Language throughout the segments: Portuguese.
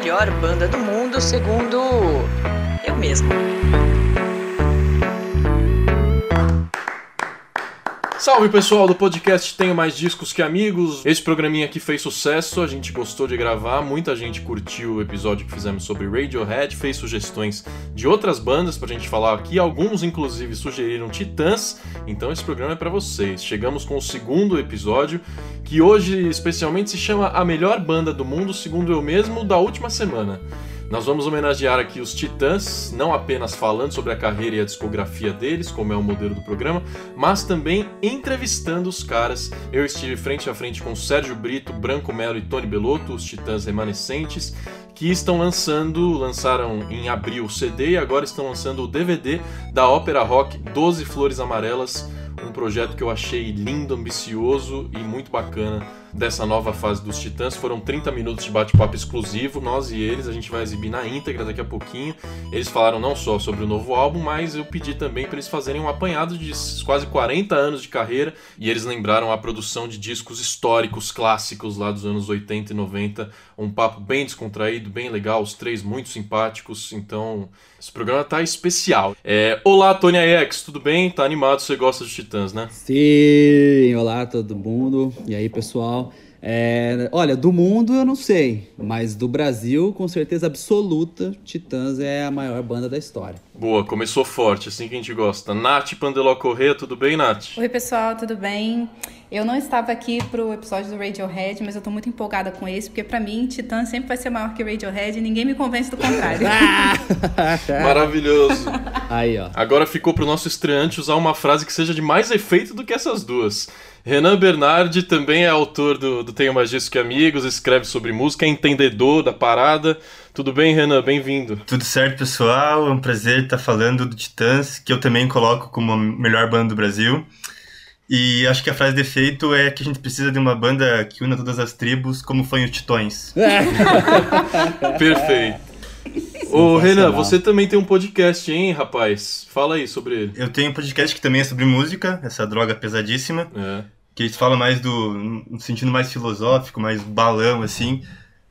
melhor banda do mundo, segundo eu mesmo. Salve pessoal do podcast Tenho Mais Discos Que Amigos. Esse programinha aqui fez sucesso, a gente gostou de gravar, muita gente curtiu o episódio que fizemos sobre Radiohead, fez sugestões de outras bandas pra gente falar aqui, alguns inclusive sugeriram Titãs, então esse programa é para vocês. Chegamos com o segundo episódio, que hoje especialmente se chama A Melhor Banda do Mundo, segundo eu mesmo, da última semana. Nós vamos homenagear aqui os Titãs, não apenas falando sobre a carreira e a discografia deles, como é o modelo do programa, mas também entrevistando os caras. Eu estive frente a frente com Sérgio Brito, Branco Melo e Tony Belotto, os Titãs remanescentes, que estão lançando, lançaram em abril o CD e agora estão lançando o DVD da ópera rock 12 Flores Amarelas, um projeto que eu achei lindo, ambicioso e muito bacana dessa nova fase dos Titãs. Foram 30 minutos de bate-papo exclusivo, nós e eles. A gente vai exibir na íntegra daqui a pouquinho. Eles falaram não só sobre o novo álbum, mas eu pedi também para eles fazerem um apanhado de quase 40 anos de carreira e eles lembraram a produção de discos históricos, clássicos lá dos anos 80 e 90. Um papo bem descontraído, bem legal, os três muito simpáticos. Então, esse programa tá especial. É... Olá, Tony Aex, tudo bem? Tá animado? Você gosta de Titãs, né? Sim, olá todo mundo. E aí, pessoal? É, olha, do mundo eu não sei, mas do Brasil, com certeza absoluta, Titãs é a maior banda da história. Boa, começou forte, assim que a gente gosta. Nath Pandeló Corrêa, tudo bem, Nath? Oi, pessoal, tudo bem? Eu não estava aqui pro episódio do Radiohead, mas eu tô muito empolgada com esse, porque para mim, Titãs sempre vai ser maior que Radiohead e ninguém me convence do contrário. Maravilhoso. Aí, ó. Agora ficou pro nosso estreante usar uma frase que seja de mais efeito do que essas duas. Renan Bernardi também é autor do, do Tenho Mais Disso Que Amigos, escreve sobre música, é entendedor da parada. Tudo bem, Renan? Bem-vindo. Tudo certo, pessoal. É um prazer estar falando do Titãs, que eu também coloco como a melhor banda do Brasil. E acho que a frase de efeito é que a gente precisa de uma banda que una todas as tribos, como foi o Titões. Perfeito. Ô, Renan, você também tem um podcast, hein, rapaz? Fala aí sobre ele. Eu tenho um podcast que também é sobre música, essa droga pesadíssima. É. Que eles falam mais do. no sentido mais filosófico, mais balão, assim.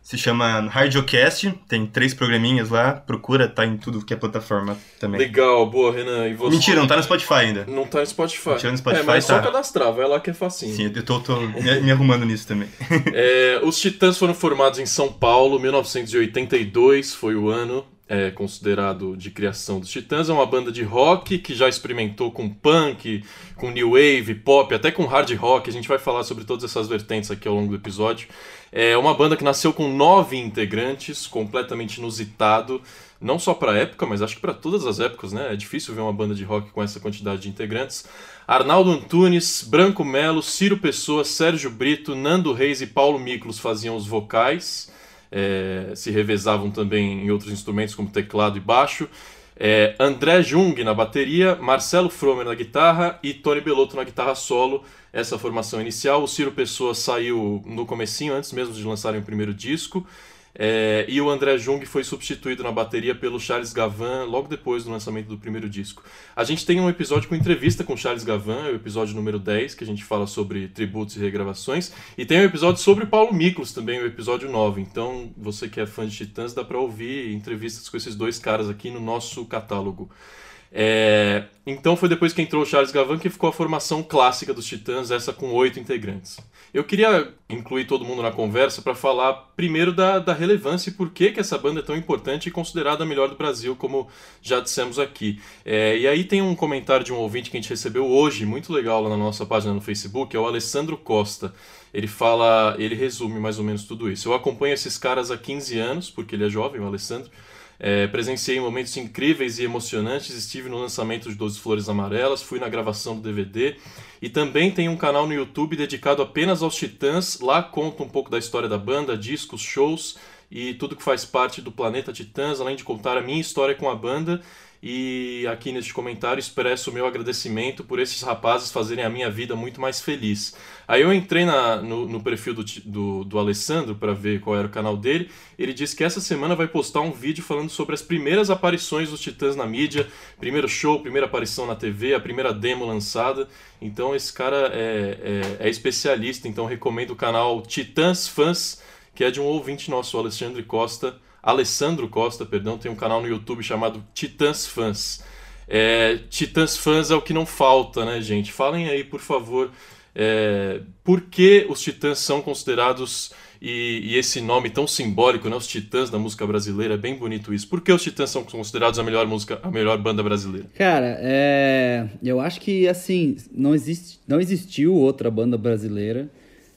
Se chama Radiocast, tem três programinhas lá, procura, tá em tudo que é plataforma também. Legal, boa, Renan. E você? Mentira, não tá no Spotify ainda. Não tá no Spotify. Mentira, no Spotify é, mas tá. só cadastrar, vai lá que é facinho. Sim, eu tô, tô me me arrumando nisso também. É, os Titãs foram formados em São Paulo, 1982 foi o ano é, considerado de criação dos Titãs. É uma banda de rock que já experimentou com punk, com new wave, pop, até com hard rock. A gente vai falar sobre todas essas vertentes aqui ao longo do episódio. É uma banda que nasceu com nove integrantes, completamente inusitado. Não só para época, mas acho que para todas as épocas, né? É difícil ver uma banda de rock com essa quantidade de integrantes. Arnaldo Antunes, Branco Melo, Ciro Pessoa, Sérgio Brito, Nando Reis e Paulo Miklos faziam os vocais. É, se revezavam também em outros instrumentos como teclado e baixo. É, André Jung na bateria, Marcelo Fromer na guitarra e Tony Belotto na guitarra solo. Essa formação inicial. O Ciro Pessoa saiu no comecinho, antes mesmo de lançarem o primeiro disco. É, e o André Jung foi substituído na bateria pelo Charles Gavan logo depois do lançamento do primeiro disco. A gente tem um episódio com entrevista com Charles Gavan, é o episódio número 10, que a gente fala sobre tributos e regravações. E tem um episódio sobre Paulo Miklos também, o episódio 9. Então, você que é fã de Titãs, dá pra ouvir entrevistas com esses dois caras aqui no nosso catálogo. É, então foi depois que entrou o Charles Gavan que ficou a formação clássica dos Titãs, essa com oito integrantes. Eu queria incluir todo mundo na conversa para falar primeiro da, da relevância e por que, que essa banda é tão importante e considerada a melhor do Brasil, como já dissemos aqui. É, e aí tem um comentário de um ouvinte que a gente recebeu hoje, muito legal lá na nossa página no Facebook, é o Alessandro Costa. Ele fala, ele resume mais ou menos tudo isso. Eu acompanho esses caras há 15 anos, porque ele é jovem, o Alessandro. É, presenciei momentos incríveis e emocionantes, estive no lançamento de 12 Flores Amarelas, fui na gravação do DVD e também tem um canal no YouTube dedicado apenas aos Titãs. Lá conta um pouco da história da banda, discos, shows e tudo que faz parte do Planeta Titãs, além de contar a minha história com a banda. E aqui neste comentário expresso o meu agradecimento por esses rapazes fazerem a minha vida muito mais feliz. Aí eu entrei na, no, no perfil do, do, do Alessandro para ver qual era o canal dele. Ele disse que essa semana vai postar um vídeo falando sobre as primeiras aparições dos Titãs na mídia, primeiro show, primeira aparição na TV, a primeira demo lançada. Então esse cara é, é, é especialista, então recomendo o canal Titãs Fãs, que é de um ouvinte nosso, o Alexandre Costa. Alessandro Costa, perdão, tem um canal no YouTube chamado Titãs Fãs. É, Titãs Fãs é o que não falta, né, gente? Falem aí, por favor, é, por que os Titãs são considerados e, e, esse nome tão simbólico, né? Os Titãs da música brasileira, é bem bonito isso. Por que os Titãs são considerados a melhor música, a melhor banda brasileira? Cara, é... eu acho que assim não existe, não existiu outra banda brasileira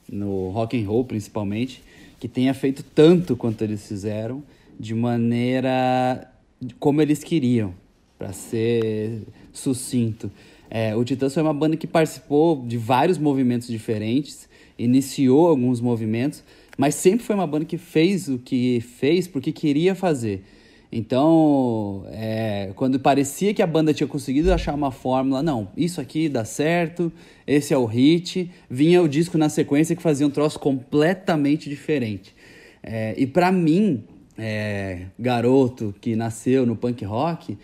no rock and roll, principalmente, que tenha feito tanto quanto eles fizeram, de maneira como eles queriam, para ser sucinto. É, o Titãs foi uma banda que participou de vários movimentos diferentes, iniciou alguns movimentos, mas sempre foi uma banda que fez o que fez porque queria fazer. Então, é, quando parecia que a banda tinha conseguido achar uma fórmula, não, isso aqui dá certo, esse é o hit, vinha o disco na sequência que fazia um troço completamente diferente. É, e para mim, é, garoto que nasceu no punk rock,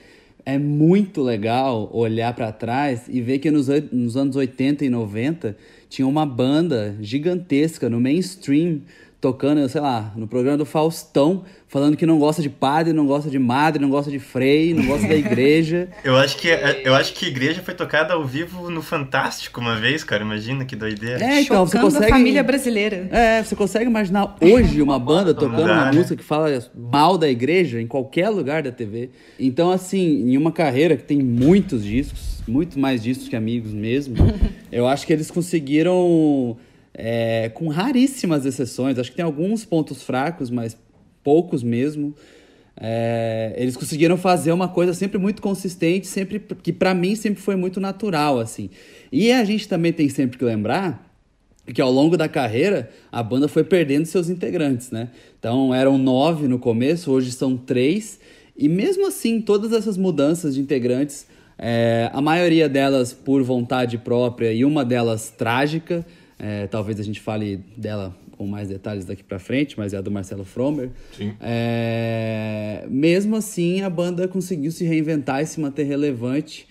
é muito legal olhar para trás e ver que nos, nos anos 80 e 90 tinha uma banda gigantesca no mainstream tocando, sei lá, no programa do Faustão, falando que não gosta de padre, não gosta de madre, não gosta de frei, não gosta da igreja. eu acho que eu acho que a igreja foi tocada ao vivo no Fantástico uma vez, cara. Imagina que doideira. É, então, você consegue a família brasileira. É, você consegue imaginar hoje uma banda tocando dá, uma né? música que fala mal da igreja em qualquer lugar da TV. Então, assim, em uma carreira que tem muitos discos, muito mais discos que amigos mesmo, eu acho que eles conseguiram é, com raríssimas exceções. Acho que tem alguns pontos fracos, mas poucos mesmo. É, eles conseguiram fazer uma coisa sempre muito consistente, sempre que para mim sempre foi muito natural assim. E a gente também tem sempre que lembrar que ao longo da carreira a banda foi perdendo seus integrantes, né? Então eram nove no começo, hoje são três. E mesmo assim, todas essas mudanças de integrantes, é, a maioria delas por vontade própria e uma delas trágica, é, talvez a gente fale dela com mais detalhes daqui para frente, mas é a do Marcelo Fromer. Sim. É, mesmo assim, a banda conseguiu se reinventar e se manter relevante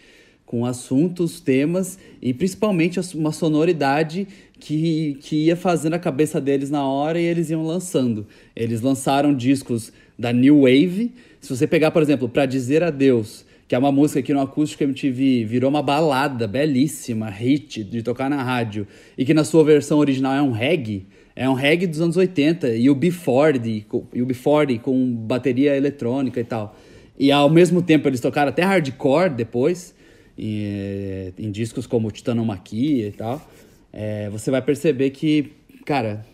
com assuntos, temas e principalmente uma sonoridade que, que ia fazendo a cabeça deles na hora e eles iam lançando. Eles lançaram discos da New Wave. Se você pegar, por exemplo, Para Dizer Adeus, que é uma música que no Acústico MTV virou uma balada belíssima, hit, de tocar na rádio, e que na sua versão original é um reggae, é um reggae dos anos 80, e o B40, e o B40 com bateria eletrônica e tal. E ao mesmo tempo eles tocaram até hardcore depois, em, em discos como Titanomaquia e tal. É, você vai perceber que, cara,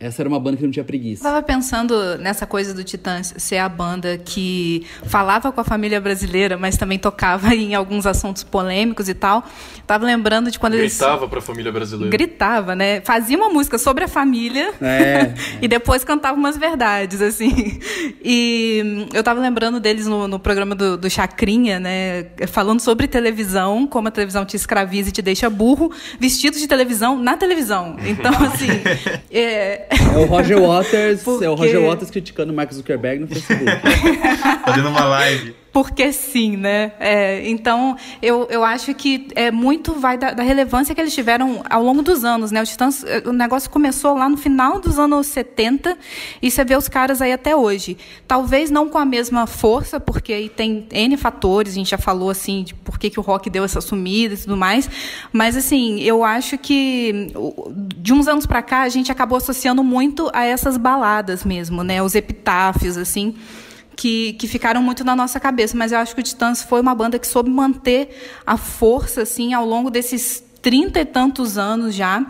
essa era uma banda que não tinha preguiça. Eu tava pensando nessa coisa do Titãs ser a banda que falava com a família brasileira, mas também tocava em alguns assuntos polêmicos e tal. Tava lembrando de quando Gritava eles. Gritava pra família brasileira. Gritava, né? Fazia uma música sobre a família é, e depois cantava umas verdades, assim. E eu tava lembrando deles no, no programa do, do Chacrinha, né? Falando sobre televisão, como a televisão te escraviza e te deixa burro, vestidos de televisão na televisão. Então, assim. é, é o Roger Waters, Porque... é o Roger Waters criticando o Mark Zuckerberg no Facebook. Fazendo uma live porque sim, né? É, então, eu, eu acho que é muito vai da, da, relevância que eles tiveram ao longo dos anos, né? O Titãs, o negócio começou lá no final dos anos 70 e você vê os caras aí até hoje. Talvez não com a mesma força, porque aí tem N fatores, a gente já falou assim, de por que, que o rock deu essa sumida e tudo mais, mas assim, eu acho que de uns anos para cá a gente acabou associando muito a essas baladas mesmo, né? Os epitáfios, assim que, que ficaram muito na nossa cabeça. Mas eu acho que o Titãs foi uma banda que soube manter a força assim ao longo desses trinta e tantos anos já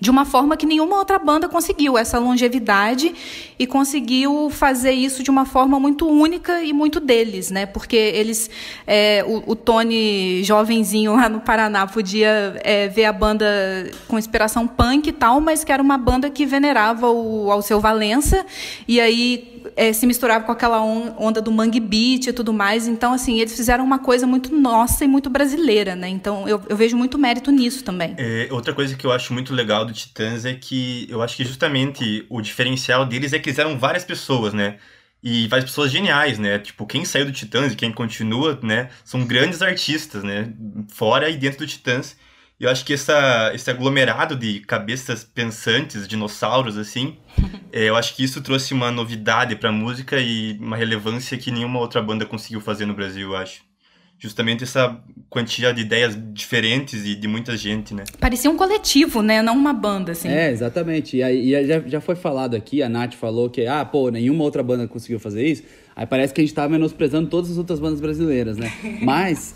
de uma forma que nenhuma outra banda conseguiu essa longevidade e conseguiu fazer isso de uma forma muito única e muito deles, né? Porque eles, é, o, o, Tony jovenzinho lá no Paraná podia é, ver a banda com inspiração punk e tal, mas que era uma banda que venerava o Alceu Valença e aí é, se misturava com aquela onda do mangue beat e tudo mais. Então, assim, eles fizeram uma coisa muito nossa e muito brasileira, né? Então, eu, eu vejo muito mérito nisso também. É, outra coisa que eu acho muito legal do Titãs é que eu acho que justamente o diferencial deles é que eles eram várias pessoas, né? E várias pessoas geniais, né? Tipo, quem saiu do Titãs e quem continua, né? São grandes artistas, né? Fora e dentro do Titãs. E eu acho que essa, esse aglomerado de cabeças pensantes, dinossauros, assim, é, eu acho que isso trouxe uma novidade pra música e uma relevância que nenhuma outra banda conseguiu fazer no Brasil, eu acho. Justamente essa quantia de ideias diferentes e de muita gente, né? Parecia um coletivo, né? Não uma banda, assim. É, exatamente. E, aí, e já, já foi falado aqui, a Nath falou que, ah, pô, nenhuma outra banda conseguiu fazer isso. Aí parece que a gente tá menosprezando todas as outras bandas brasileiras, né? Mas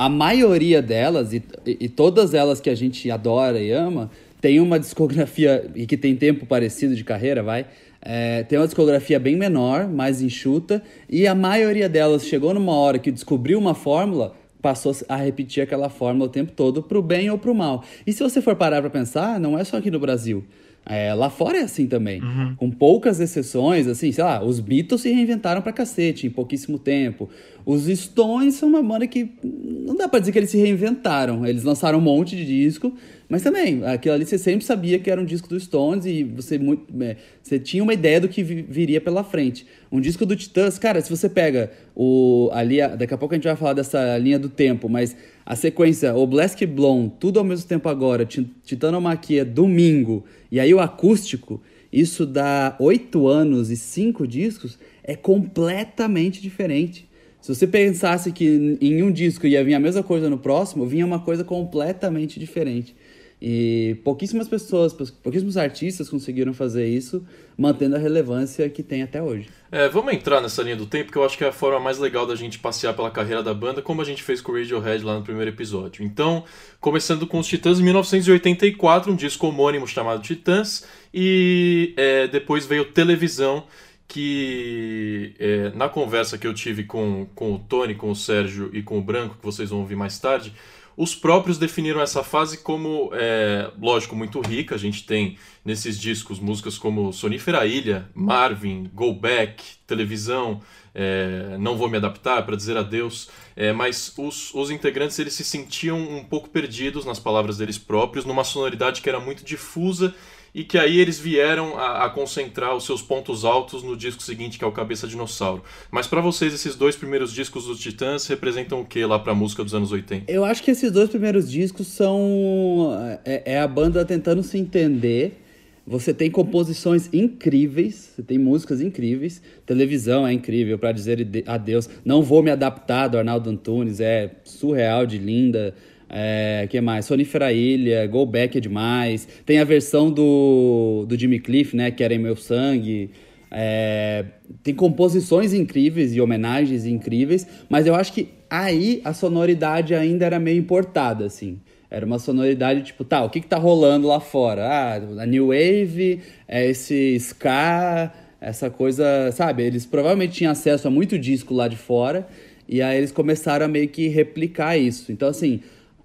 a maioria delas, e, e todas elas que a gente adora e ama, tem uma discografia e que tem tempo parecido de carreira, vai. É, tem uma discografia bem menor, mais enxuta, e a maioria delas chegou numa hora que descobriu uma fórmula, passou a repetir aquela fórmula o tempo todo, pro bem ou pro mal. E se você for parar para pensar, não é só aqui no Brasil. É, lá fora é assim também. Uhum. Com poucas exceções, assim, sei lá, os Beatles se reinventaram pra cacete em pouquíssimo tempo. Os Stones são uma banda que não dá pra dizer que eles se reinventaram. Eles lançaram um monte de disco, mas também, aquilo ali você sempre sabia que era um disco dos Stones e você, muito, é, você tinha uma ideia do que viria pela frente. Um disco do Titãs, cara, se você pega o ali, daqui a pouco a gente vai falar dessa linha do tempo, mas a sequência Oblesk Blonde, tudo ao mesmo tempo agora, Titanomaquia, domingo, e aí o acústico, isso dá oito anos e cinco discos, é completamente diferente. Se você pensasse que em um disco ia vir a mesma coisa no próximo, vinha uma coisa completamente diferente. E pouquíssimas pessoas, pouquíssimos artistas conseguiram fazer isso, mantendo a relevância que tem até hoje. É, vamos entrar nessa linha do tempo, que eu acho que é a forma mais legal da gente passear pela carreira da banda, como a gente fez com o Radiohead lá no primeiro episódio. Então, começando com os Titãs em 1984, um disco homônimo chamado Titãs, e é, depois veio Televisão, que é, na conversa que eu tive com, com o Tony, com o Sérgio e com o Branco, que vocês vão ouvir mais tarde, os próprios definiram essa fase como, é, lógico, muito rica. A gente tem nesses discos músicas como Sonífera Ilha, Marvin, Go Back, Televisão, é, Não Vou Me Adaptar, para dizer adeus. É, mas os, os integrantes eles se sentiam um pouco perdidos nas palavras deles próprios, numa sonoridade que era muito difusa e que aí eles vieram a, a, concentrar os seus pontos altos no disco seguinte, que é o Cabeça Dinossauro. Mas para vocês, esses dois primeiros discos dos Titãs representam o que lá pra música dos anos 80? Eu acho que esses dois primeiros discos são. É, é a banda tentando se entender. Você tem composições incríveis, você tem músicas incríveis, televisão é incrível para dizer adeus. Não vou me adaptar do Arnaldo Antunes, é surreal de linda. É, que mais? Sonífera Ilha, Go Back é demais. Tem a versão do, do Jimmy Cliff, né? Que era em Meu Sangue. É, tem composições incríveis e homenagens incríveis, mas eu acho que aí a sonoridade ainda era meio importada, assim. Era uma sonoridade tipo, tá, o que que tá rolando lá fora? Ah, a New Wave, é esse ska, essa coisa, sabe? Eles provavelmente tinham acesso a muito disco lá de fora, e aí eles começaram a meio que replicar isso. Então, assim,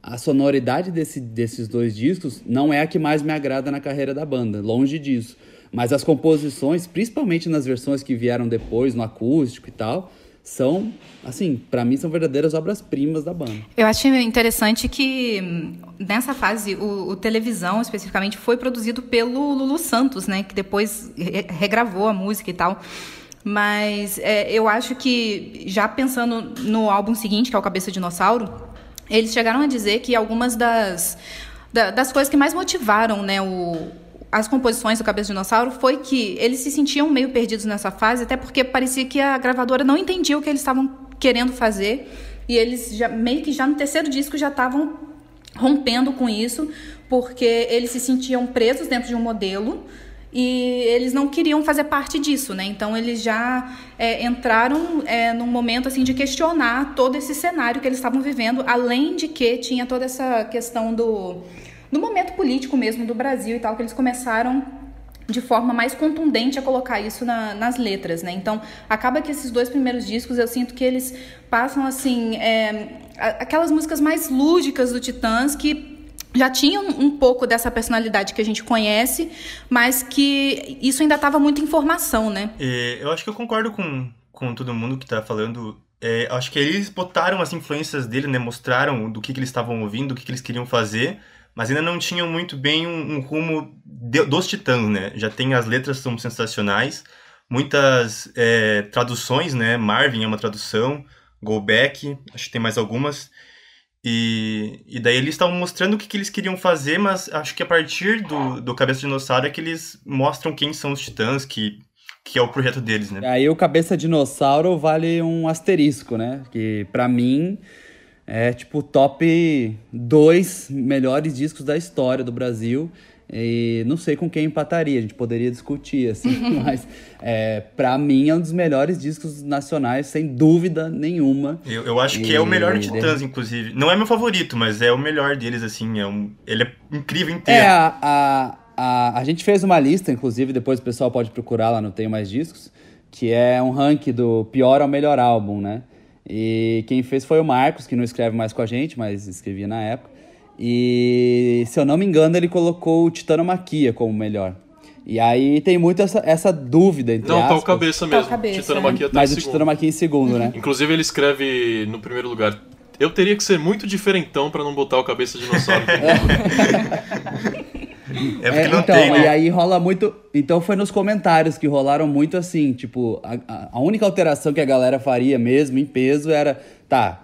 a sonoridade desse, desses dois discos não é a que mais me agrada na carreira da banda, longe disso. Mas as composições, principalmente nas versões que vieram depois, no acústico e tal, são, assim, para mim são verdadeiras obras-primas da banda. Eu acho interessante que nessa fase o, o, televisão especificamente foi produzido pelo Lulu Santos, né, que depois re regravou a música e tal. Mas é, eu acho que já pensando no álbum seguinte, que é o Cabeça Dinossauro, eles chegaram a dizer que algumas das, das coisas que mais motivaram né, o, as composições do Cabeça de Dinossauro foi que eles se sentiam meio perdidos nessa fase, até porque parecia que a gravadora não entendia o que eles estavam querendo fazer. E eles já meio que já no terceiro disco já estavam rompendo com isso, porque eles se sentiam presos dentro de um modelo e eles não queriam fazer parte disso, né? Então eles já é, entraram é, num momento assim de questionar todo esse cenário que eles estavam vivendo, além de que tinha toda essa questão do, do momento político mesmo do Brasil e tal, que eles começaram de forma mais contundente a colocar isso na, nas letras, né? Então acaba que esses dois primeiros discos eu sinto que eles passam assim é, aquelas músicas mais lúdicas do Titãs que já tinha um, pouco dessa personalidade que a gente conhece, mas que isso ainda estava muito em formação, né? É, eu acho que eu concordo com, com todo mundo que está falando. É, acho que eles botaram as influências dele, né? Mostraram do que, que eles estavam ouvindo, do que, que eles queriam fazer, mas ainda não tinham muito bem um, um rumo de, dos Titãs, né? Já tem as letras são sensacionais, muitas é, traduções, né? Marvin é uma tradução, Go Back, acho que tem mais algumas. E, e daí eles estavam mostrando o que, que eles queriam fazer, mas acho que a partir do, do Cabeça Dinossauro é que eles mostram quem são os titãs, que, que é o projeto deles, né? Aí o Cabeça Dinossauro vale um asterisco, né? Que para mim é tipo top dois melhores discos da história do Brasil. E não sei com quem empataria, a gente poderia discutir, assim, mas é, para mim é um dos melhores discos nacionais, sem dúvida nenhuma. Eu, eu acho que é o melhor de Titãs, inclusive. Não é meu favorito, mas é o melhor deles, assim. É um, ele é incrível inteiro. É, a, a, a, a gente fez uma lista, inclusive, depois o pessoal pode procurar lá no Tenho Mais Discos, que é um ranking do pior ao melhor álbum, né? E quem fez foi o Marcos, que não escreve mais com a gente, mas escrevia na época. E, se eu não me engano, ele colocou o Titanomaquia como melhor. E aí tem muito essa, essa dúvida entre Não, aspas. tá o cabeça mesmo. Tá o cabeça, Titanomaquia tá Mas em o segundo. Titanomaquia em segundo, né? Inclusive ele escreve no primeiro lugar. Eu teria que ser muito diferentão pra não botar o cabeça de dinossauro. É porque É, não então, tem, né? e aí rola muito. Então foi nos comentários que rolaram muito assim, tipo, a, a- a única alteração que a galera faria mesmo em peso era, tá,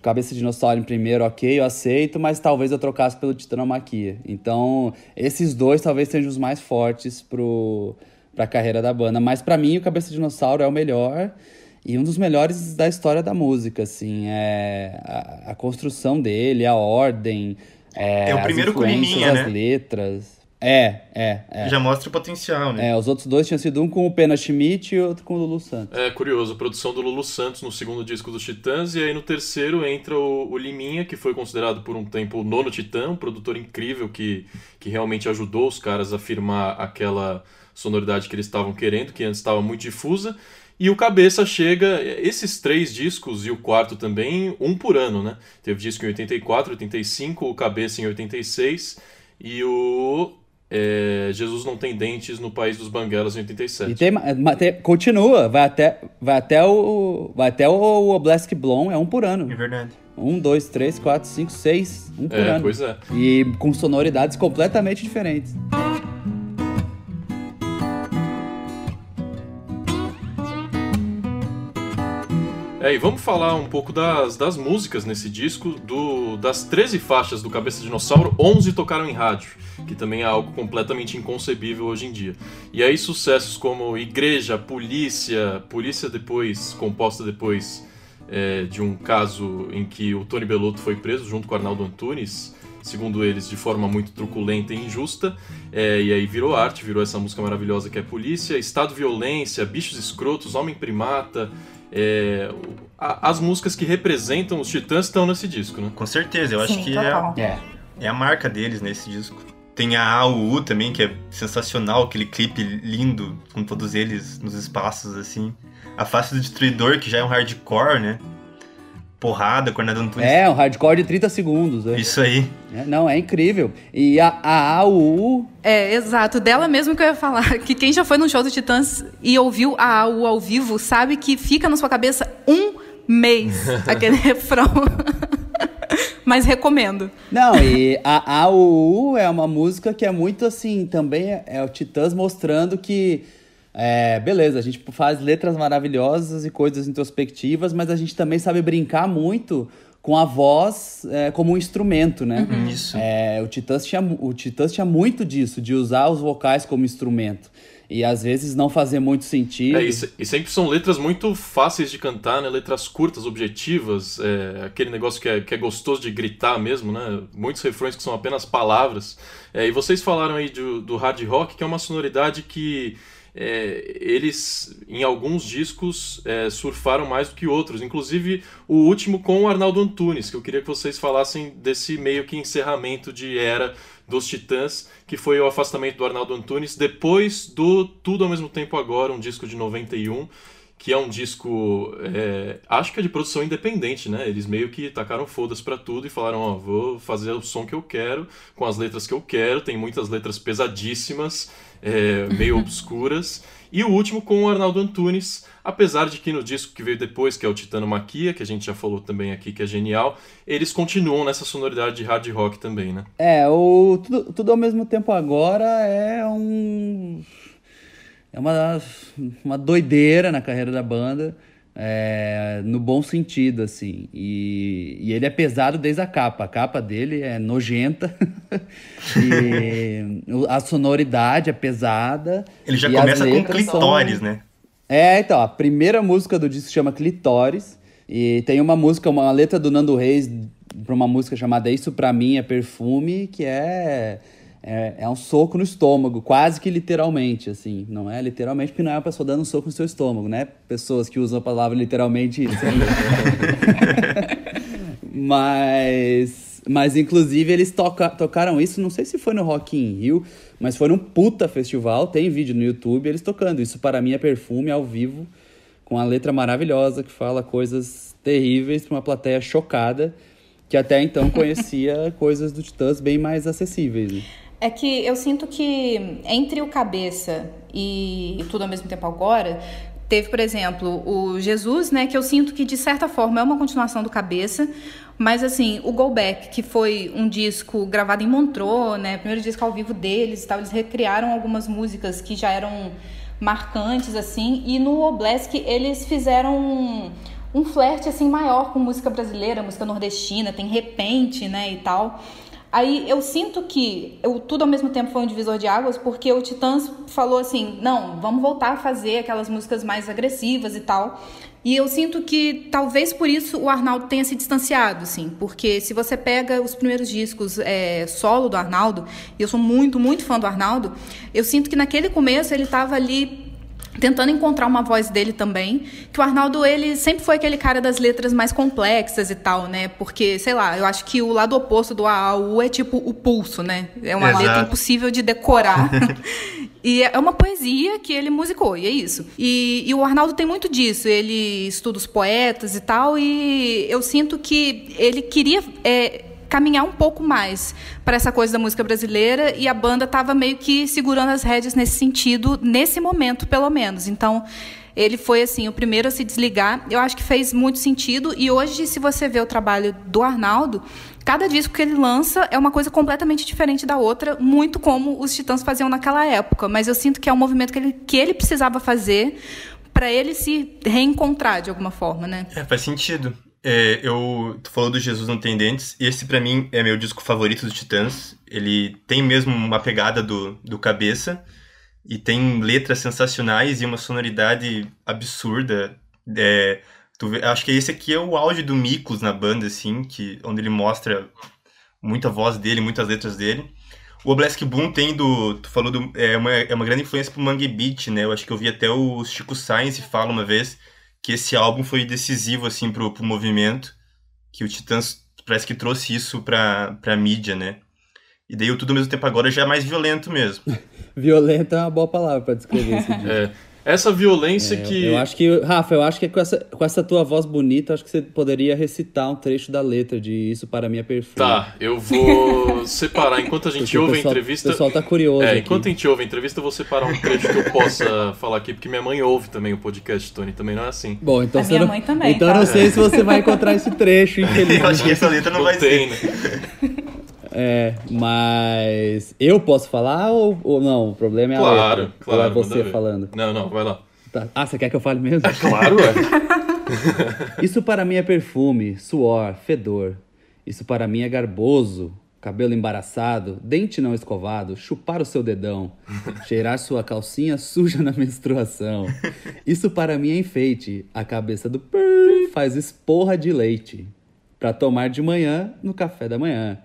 cabeça de dinossauro em primeiro, ok, eu aceito, mas talvez eu trocasse pelo Titanomaquia. Então, esses dois talvez sejam os mais fortes pro, pra carreira da banda. Mas pra mim, o Cabeça de Dinossauro é o melhor e um dos melhores da história da música, assim. É a, a construção dele, a ordem. É, É o as primeiro com influências, as né? letras. É, é, é. Já mostra o potencial, né? É, os outros dois tinham sido um com o Pena Schmidt e outro com o Lulu Santos. É curioso, produção do Lulu Santos no segundo disco dos Titãs, e aí no terceiro entra o, o Liminha, que foi considerado por um tempo o nono Titã, um produtor incrível que, que realmente ajudou os caras a firmar aquela sonoridade que eles estavam querendo, que antes estava muito difusa. E o Cabeça chega, esses três discos e o quarto também, um por ano, né? Teve disco em 84, 85, o Cabeça em 86 e o é, Jesus Não Tem Dentes no País dos Banguelas em 87. E tem, ma- tem- continua, vai até, vai até o. Vai até o Oblask Blom, é um por ano. É verdade. Um, dois, três, quatro, cinco, seis. Um por É, ano. pois é. E com sonoridades completamente diferentes. É, e vamos falar um pouco das, das músicas nesse disco. Do, das 13 faixas do Cabeça Dinossauro, 11 tocaram em rádio, que também é algo completamente inconcebível hoje em dia. E aí sucessos como Igreja, Polícia, Polícia depois, composta depois é, de um caso em que o Tony Bellotto foi preso junto com Arnaldo Antunes, segundo eles, de forma muito truculenta e injusta. É, e aí virou arte, virou essa música maravilhosa que é Polícia, Estado Violência, Bichos Escrotos, Homem Primata. É, a- as músicas que representam os Titãs estão nesse disco, né? Com certeza, eu acho Sim, que é, total. É. é a marca deles nesse disco. Tem a AUU também, que é sensacional, aquele clipe lindo, com todos eles nos espaços, assim. A Face do Destruidor, que já é um hardcore, né? Porrada, Cornado Antunes. É, um hardcore de 30 segundos. é. Isso aí. É, não, é incrível. E a, a AUU É, exato. Dela mesmo que eu ia falar. Que quem já foi num show do Titãs e ouviu a AU ao vivo sabe que fica na sua cabeça um mês aquele refrão. Mas recomendo. Não, e a AUU é uma música que é muito assim, também é, é o Titãs mostrando que, é, beleza, a gente faz letras maravilhosas e coisas introspectivas, mas a gente também sabe brincar muito com a voz é, como um instrumento, né? Isso. É, o, Titãs tinha, o Titãs tinha muito disso, de usar os vocais como instrumento. E às vezes não fazer muito sentido. É, e, se- e sempre são letras muito fáceis de cantar, né? Letras curtas, objetivas, é, aquele negócio que é, que é gostoso de gritar mesmo, né? Muitos refrões que são apenas palavras. É, e vocês falaram aí do, do hard rock, que é uma sonoridade que é, eles, em alguns discos, é, surfaram mais do que outros. Inclusive o último com o Arnaldo Antunes, que eu queria que vocês falassem desse meio que encerramento de era dos Titãs, que foi o afastamento do Arnaldo Antunes, depois do Tudo ao Mesmo Tempo Agora, um disco de 91, que é um disco, é, acho que é de produção independente, né? Eles meio que tacaram fodas pra tudo e falaram, ó, vou fazer o som que eu quero, com as letras que eu quero, tem muitas letras pesadíssimas, é, meio obscuras. E o último com o Arnaldo Antunes, apesar de que no disco que veio depois, que é o Titano Maquia, que a gente já falou também aqui, que é genial, eles continuam nessa sonoridade de hard rock também, né? É, o tudo, tudo ao mesmo tempo agora é um é uma uma doideira na carreira da banda. É, no bom sentido, assim. E, e, ele é pesado desde a capa. A capa dele é nojenta. e a sonoridade é pesada. Ele já começa com clitóris, são... né? É, então, a primeira música do disco chama Clitóris. E tem uma música, uma letra do Nando Reis para uma música chamada Isso Pra Mim é Perfume, que é, é, é, um soco no estômago, quase que literalmente, assim. Não é literalmente, porque não é uma pessoa dando um soco no seu estômago, né? Pessoas que usam a palavra literalmente. mas, mas, inclusive, eles toca, tocaram isso, não sei se foi no Rock in Rio, mas foi num puta festival, tem vídeo no YouTube, eles tocando Isso Para Mim é Perfume, ao vivo, com a letra maravilhosa que fala coisas terríveis para uma plateia chocada que até então conhecia coisas do Titãs bem mais acessíveis. É que eu sinto que entre o Cabeça e Tudo ao Mesmo Tempo Agora, teve, por exemplo, o Jesus, né, que eu sinto que de certa forma é uma continuação do Cabeça, mas assim, o Go Back, que foi um disco gravado em Montreux, né, primeiro disco ao vivo deles, tal, eles recriaram algumas músicas que já eram marcantes assim, e no Oblesk eles fizeram um flerte assim maior com música brasileira, música nordestina, tem repente, né, e tal. Aí eu sinto que eu, tudo ao mesmo tempo foi um divisor de águas, porque o Titãs falou assim: não, vamos voltar a fazer aquelas músicas mais agressivas e tal. E eu sinto que talvez por isso o Arnaldo tenha se distanciado, assim, porque se você pega os primeiros discos é, solo do Arnaldo, e eu sou muito, muito fã do Arnaldo, eu sinto que naquele começo ele estava ali tentando encontrar uma voz dele também, que o Arnaldo ele sempre foi aquele cara das letras mais complexas e tal, né? Porque, sei lá, eu acho que o lado oposto do A ao U é tipo o pulso, né? É uma Exato. letra impossível de decorar. e é uma poesia que ele musicou, e é isso. E, e o Arnaldo tem muito disso, ele estuda os poetas e tal, e eu sinto que ele queria é, caminhar um pouco mais para essa coisa da música brasileira e a banda estava meio que segurando as rédeas nesse sentido, nesse momento, pelo menos. Então, ele foi assim o primeiro a se desligar. Eu acho que fez muito sentido e hoje, se você vê o trabalho do Arnaldo, cada disco que ele lança é uma coisa completamente diferente da outra, muito como os Titãs faziam naquela época. Mas eu sinto que é um movimento que ele, que ele precisava fazer para ele se reencontrar de alguma forma, né? É, faz sentido. É, eu falou do Jesus não tem dentes. Esse para mim é meu disco favorito dos Titãs. Ele tem mesmo uma pegada do, do cabeça e tem letras sensacionais e uma sonoridade absurda. É, vê, acho que esse aqui é o auge do Miklos na banda, assim, que onde ele mostra muita voz dele, muitas letras dele. O Oblask Boom tem do. Tu falou do. É uma, é uma grande influência pro Mangue Beat, né? Eu acho que eu vi até o Chico Sainz fala uma vez que esse álbum foi decisivo assim pro, pro movimento, que o Titãs parece que trouxe isso pra, pra mídia, né? E daí o Tudo ao Mesmo Tempo Agora já é mais violento mesmo. violento é uma boa palavra para descrever esse disco. É. Essa violência é, que. Eu acho que, Rafa, eu acho que com essa, com essa tua voz bonita, acho que você poderia recitar um trecho da letra de Isso para mim é. Tá, eu vou separar. Enquanto a gente porque ouve pessoal, a entrevista. O pessoal tá curioso. É, aqui. enquanto a gente ouve a entrevista, eu vou separar um trecho que eu possa falar aqui, porque minha mãe ouve também o podcast, Tony. Também não é assim. Bom, então a você minha não... mãe também. Então tá? eu não sei se você vai encontrar esse trecho, infelizmente. eu acho que essa letra não, não vai tem, ser. Né? É, mas eu posso falar ou, ou não? O problema é claro, a letra. Claro, ou é você falando? Não, não, vai lá. Tá. Ah, você quer que eu fale mesmo? É claro, é. Isso para mim é perfume, suor, fedor. Isso para mim é garboso, cabelo embaraçado, dente não escovado, chupar o seu dedão, cheirar sua calcinha suja na menstruação. Isso para mim é enfeite, a cabeça do purr faz esporra de leite. Para tomar de manhã no café da manhã.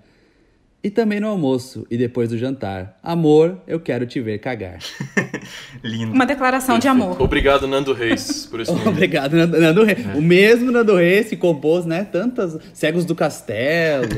E também no almoço e depois do jantar. Amor, eu quero te ver cagar. Lindo. Uma declaração Perfeito. de amor. Obrigado, Nando Reis, por esse momento. Obrigado, Nando, Nando Reis. É. O mesmo Nando Reis que compôs, né? Tantas. Cegos do Castelo.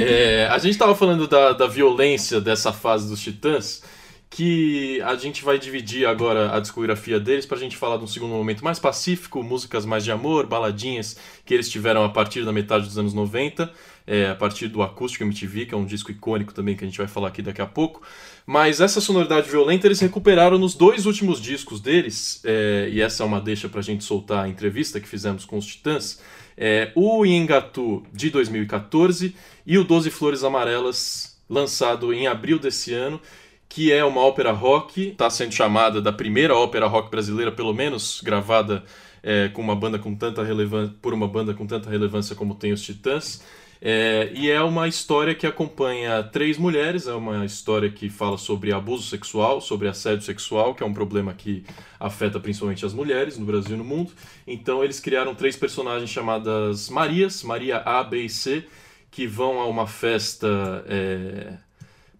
É, a gente tava falando da, da violência dessa fase dos Titãs que a gente vai dividir agora a discografia deles para a gente falar de um segundo momento mais pacífico, músicas mais de amor, baladinhas que eles tiveram a partir da metade dos anos 90, é, a partir do Acústico MTV, que é um disco icônico também que a gente vai falar aqui daqui a pouco. Mas essa sonoridade violenta eles recuperaram nos dois últimos discos deles, é, e essa é uma deixa para a gente soltar a entrevista que fizemos com os Titãs. É, o Engatu de 2014 e o Doze Flores Amarelas, lançado em abril desse ano que é uma ópera rock, está sendo chamada da primeira ópera rock brasileira, pelo menos gravada é, com uma banda com tanta relevância, por uma banda com tanta relevância como tem os Titãs. É, e é uma história que acompanha três mulheres, é uma história que fala sobre abuso sexual, sobre assédio sexual, que é um problema que afeta principalmente as mulheres no Brasil e no mundo. Então eles criaram três personagens chamadas Marias, Maria A, B e C, que vão a uma festa é,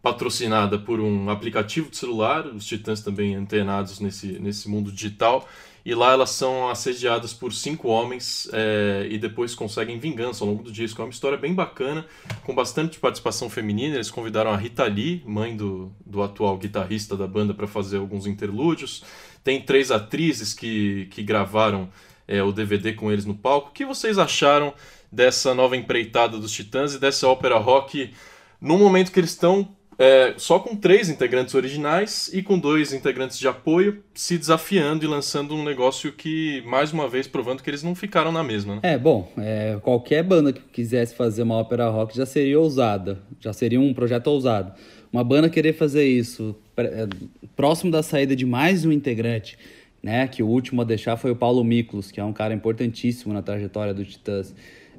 patrocinada por um aplicativo de celular, os titãs também antenados nesse, nesse mundo digital e lá elas são assediadas por cinco homens é, e depois conseguem vingança ao longo do disco. É uma história bem bacana, com bastante participação feminina. Eles convidaram a Rita Lee, mãe do, do atual guitarrista da banda, para fazer alguns interlúdios. Tem três atrizes que, que gravaram é, o DVD com eles no palco. O que vocês acharam dessa nova empreitada dos Titãs e dessa ópera rock no momento que eles estão é, só com três integrantes originais e com dois integrantes de apoio, se desafiando e lançando um negócio que, mais uma vez, provando que eles não ficaram na mesma. Né? É, bom, é, qualquer banda que quisesse fazer uma ópera rock já seria ousada, já seria um projeto ousado. Uma banda querer fazer isso é, próximo da saída de mais um integrante, né, que o último a deixar foi o Paulo Miklos, que é um cara importantíssimo na trajetória do Titãs.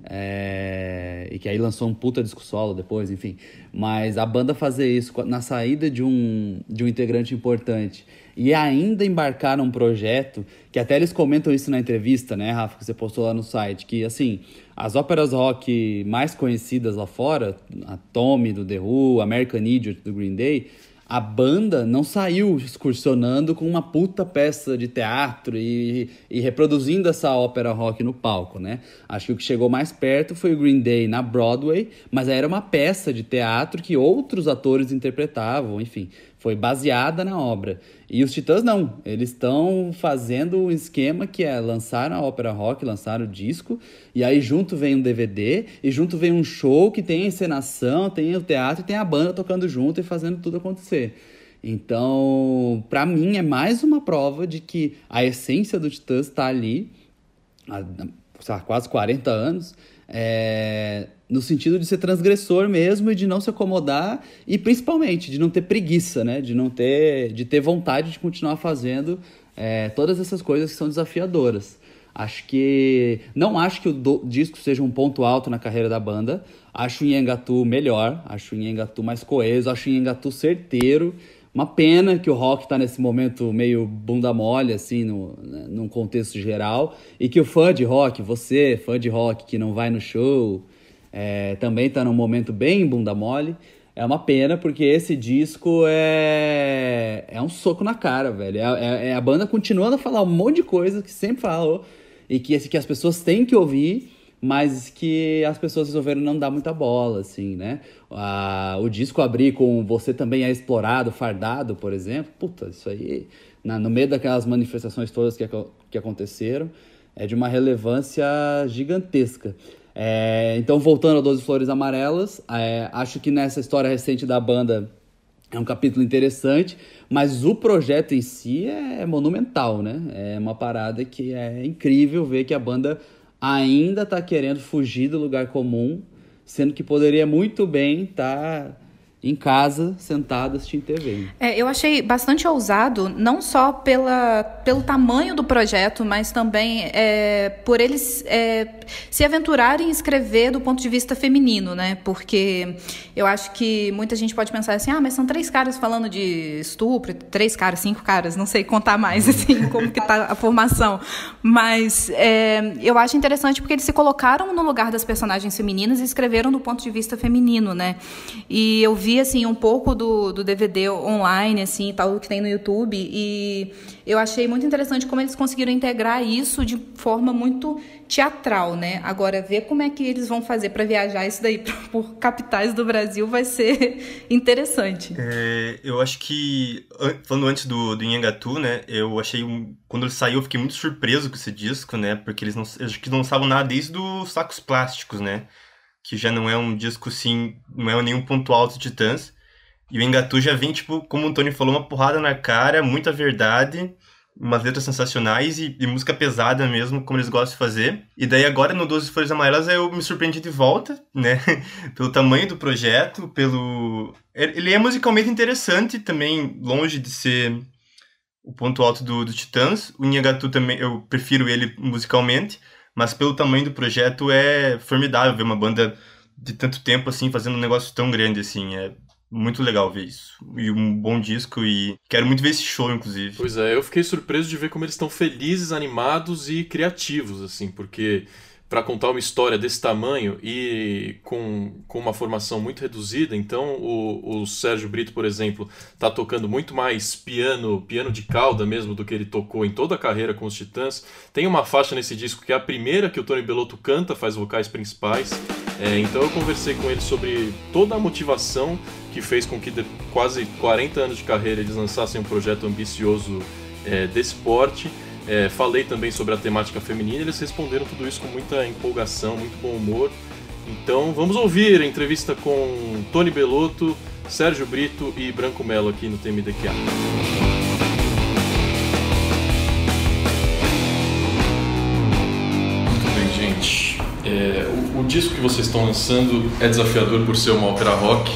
É, e que aí lançou um puta disco solo depois, enfim. Mas a banda fazer isso na saída de um, de um integrante importante e ainda embarcar num projeto, que até eles comentam isso na entrevista, né, Rafa, que você postou lá no site, que assim, as óperas rock mais conhecidas lá fora, a Tommy do The Who, American Idiot do Green Day, a banda não saiu excursionando com uma puta peça de teatro e, e, reproduzindo essa ópera rock no palco, né? Acho que o que chegou mais perto foi o Green Day na Broadway, mas era uma peça de teatro que outros atores interpretavam, enfim foi baseada na obra. E os Titãs não, eles estão fazendo um esquema que é lançar a ópera rock, lançar o disco, e aí junto vem um DVD, e junto vem um show que tem a encenação, tem o teatro e tem a banda tocando junto e fazendo tudo acontecer. Então, para mim é mais uma prova de que a essência do Titãs está ali há, há quase 40 anos. É, no sentido de ser transgressor mesmo e de não se acomodar e principalmente de não ter preguiça, né? De não ter, de ter vontade de continuar fazendo é, todas essas coisas que são desafiadoras. Acho que não acho que o do, disco seja um ponto alto na carreira da banda. Acho o Nhengatu melhor, acho o Nhengatu mais coeso, acho o Nhengatu certeiro. Uma pena que o rock está nesse momento meio bunda mole, assim, no, né, num contexto geral, e que o fã de rock, você, fã de rock que não vai no show, é, também está num momento bem bunda mole. É uma pena, porque esse disco é, é um soco na cara, velho. É, é, é, a banda continuando a falar um monte de coisa que sempre falou e que, que as pessoas têm que ouvir, mas que as pessoas resolveram não dar muita bola, assim, né? Ah, o disco abrir com Você Também é Explorado, Fardado, por exemplo. Puta, isso aí, na, no meio daquelas manifestações todas que, que aconteceram, é de uma relevância gigantesca. É, então, voltando a 12 Flores Amarelas, é, acho que nessa história recente da banda é um capítulo interessante, mas o projeto em si é monumental, né? É uma parada que é incrível ver que a banda ainda está querendo fugir do lugar comum, sendo que poderia muito bem estar. Tá em casa, sentado assistindo TV. É, eu achei bastante ousado, não só pela, pelo tamanho do projeto, mas também é, por eles é, se aventurarem em escrever do ponto de vista feminino, né? Porque eu acho que muita gente pode pensar assim, ah, mas são três caras falando de estupro, três caras, cinco caras, não sei contar mais, assim, como que tá a formação. Mas é, eu acho interessante porque eles se colocaram no lugar das personagens femininas e escreveram do ponto de vista feminino, né? E eu vi vi assim um pouco do, do DVD online assim tal que tem no YouTube e eu achei muito interessante como eles conseguiram integrar isso de forma muito teatral, né? Agora ver como é que eles vão fazer para viajar isso daí por capitais do Brasil vai ser interessante. É, eu acho que falando antes do do Nhangatu, né? Eu achei um, quando ele saiu eu fiquei muito surpreso com esse disco, né? Porque eles não acho que não sabem nada desde os sacos plásticos, né? Que já não é um disco, sim, não é nenhum ponto alto de Titãs. E o Engatu já vem, tipo, como o Tony falou, uma porrada na cara, muita verdade, umas letras sensacionais e, e, música pesada mesmo, como eles gostam de fazer. E daí agora no 12 Folhas Amarelas eu me surpreendi de volta, né? pelo tamanho do projeto, pelo... Ele é musicalmente interessante também, longe de ser o ponto alto do, do Titãs. O Nhagatu também, eu prefiro ele musicalmente, mas pelo tamanho do projeto é formidável ver uma banda de tanto tempo assim fazendo um negócio tão grande assim. É muito legal ver isso. E um bom disco e quero muito ver esse show, inclusive. Pois é, eu fiquei surpreso de ver como eles estão felizes, animados e criativos, assim, porque para contar uma história desse tamanho e com, com uma formação muito reduzida. Então, o, o Sérgio Brito, por exemplo, está tocando muito mais piano, piano de cauda mesmo, do que ele tocou em toda a carreira com os Titãs. Tem uma faixa nesse disco que é a primeira que o Tony Bellotto canta, faz vocais principais. É, então, eu conversei com ele sobre toda a motivação que fez com que, de quase 40 anos de carreira, eles lançassem um projeto ambicioso é, desse porte. É, falei também sobre a temática feminina eles responderam tudo isso com muita empolgação, muito bom humor. Então vamos ouvir a entrevista com Tony Belotto, Sérgio Brito e Branco Melo aqui no TMDQA. Muito bem, gente. É, o, o disco que vocês estão lançando é desafiador por ser uma ópera rock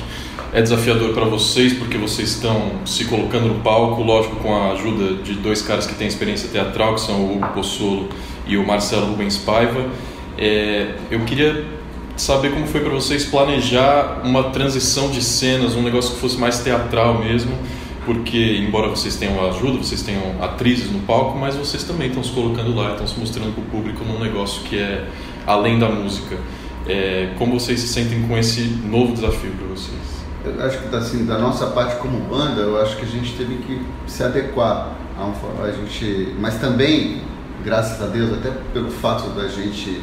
é desafiador para vocês porque vocês estão se colocando no palco, lógico, com a ajuda de dois caras que têm experiência teatral, que são o Hugo Possolo e o Marcelo Rubens Paiva. É, eu queria saber como foi para vocês planejar uma transição de cenas, um negócio que fosse mais teatral mesmo, porque embora vocês tenham ajuda, vocês tenham atrizes no palco, mas vocês também estão se colocando lá, estão se mostrando para o público num negócio que é além da música. É, como vocês se sentem com esse novo desafio para vocês? Eu acho que assim, da nossa parte como banda, eu acho que a gente teve que se adequar a um a gente, mas também, graças a Deus, até pelo fato da gente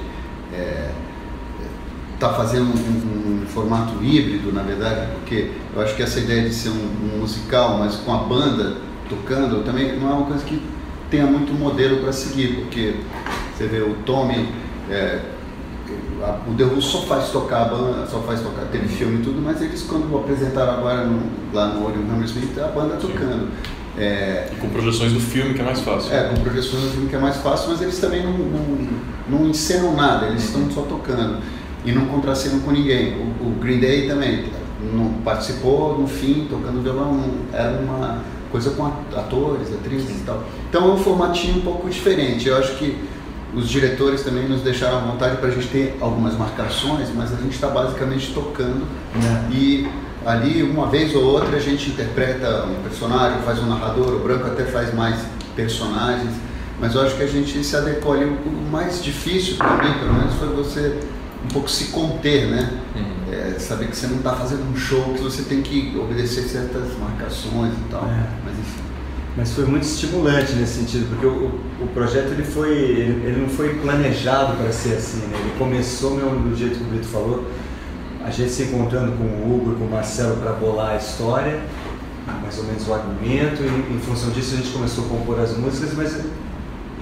é, tá fazendo um, um, formato híbrido, na verdade, porque eu acho que essa ideia de ser um, um musical, mas com a banda tocando, também não é uma coisa que tenha muito modelo para seguir, porque você vê o Tommy é, o The Who só faz tocar a banda, só faz tocar, teve filme e tudo, mas eles quando apresentaram agora no, lá no Orion Hammersmith, a banda tocando. É, e com projeções do filme que é mais fácil. É, com projeções do filme que é mais fácil, mas eles também não, não, não encenam nada, eles estão só tocando e não contracenam com ninguém. O, o, Green Day também não participou no fim, tocando violão, era uma coisa com atores, atrizes e tal. Então é um formatinho um pouco diferente. Eu acho que os diretores também nos deixaram à vontade para a gente ter algumas marcações, mas a gente está basicamente tocando é. e ali uma vez ou outra a gente interpreta um personagem, faz um narrador, o branco até faz mais personagens, mas eu acho que a gente se adequou ali. O mais difícil para mim, pelo menos, foi você um pouco se conter, né? Uhum. É, saber que você não está fazendo um show, que você tem que obedecer certas marcações e tal. É. Mas enfim. Mas foi muito estimulante nesse sentido, porque o, o projeto ele foi, ele, ele não foi planejado para ser assim, né? Ele começou mesmo do jeito que o Brito falou, a gente se encontrando com o Hugo e com o Marcelo para bolar a história, mais ou menos o argumento, e em função disso a gente começou a compor as músicas, mas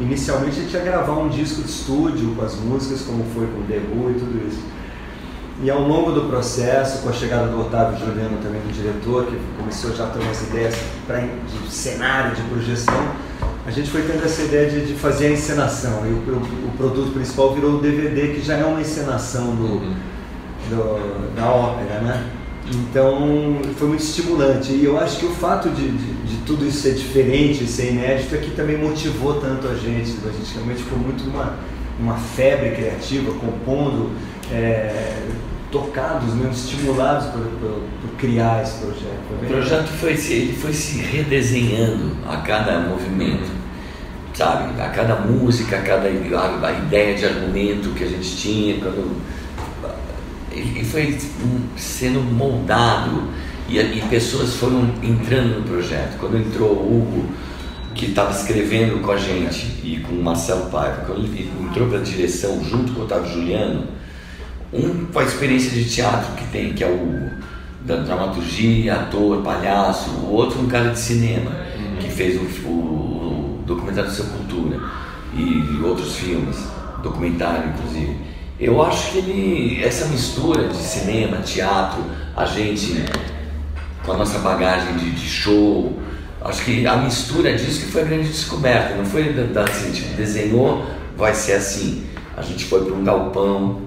inicialmente a gente ia gravar um disco de estúdio com as músicas, como foi com o Debu e tudo isso. E ao longo do processo, com a chegada do Otávio Juliano também do diretor, que começou já a ter umas ideias pra, de cenário, de projeção, a gente foi tendo essa ideia de, de fazer a encenação. E o, o, o, produto principal virou o DVD, que já é uma encenação do, uhum. do, da ópera, né? Então foi muito estimulante. E eu acho que o fato de, de, de, tudo isso ser diferente, ser inédito, é que também motivou tanto a gente. A gente realmente ficou muito numa uma febre criativa, compondo. É, tocados, mesmo estimulados por, por, por criar esse projeto. O projeto foi se, ele foi se redesenhando a cada movimento, sabe? A cada música, a cada a, a ideia de argumento que a gente tinha, quando ele foi sendo moldado e, e pessoas foram entrando no projeto. Quando entrou o Hugo, que estava escrevendo com a gente e com o Marcelo Paiva, quando ele entrou para a direção junto com o Otávio Juliano, um com a experiência de teatro que tem, que é o da dramaturgia, ator, palhaço, o outro um cara de cinema, uhum. que fez o, o, documentário Sepultura e outros filmes, documentário inclusive. Eu acho que ele, essa mistura de cinema, teatro, a gente com a nossa bagagem de, de show, acho que a mistura disso que foi a grande descoberta, não foi da, assim, tipo, desenhou, vai ser assim. A gente foi para um galpão,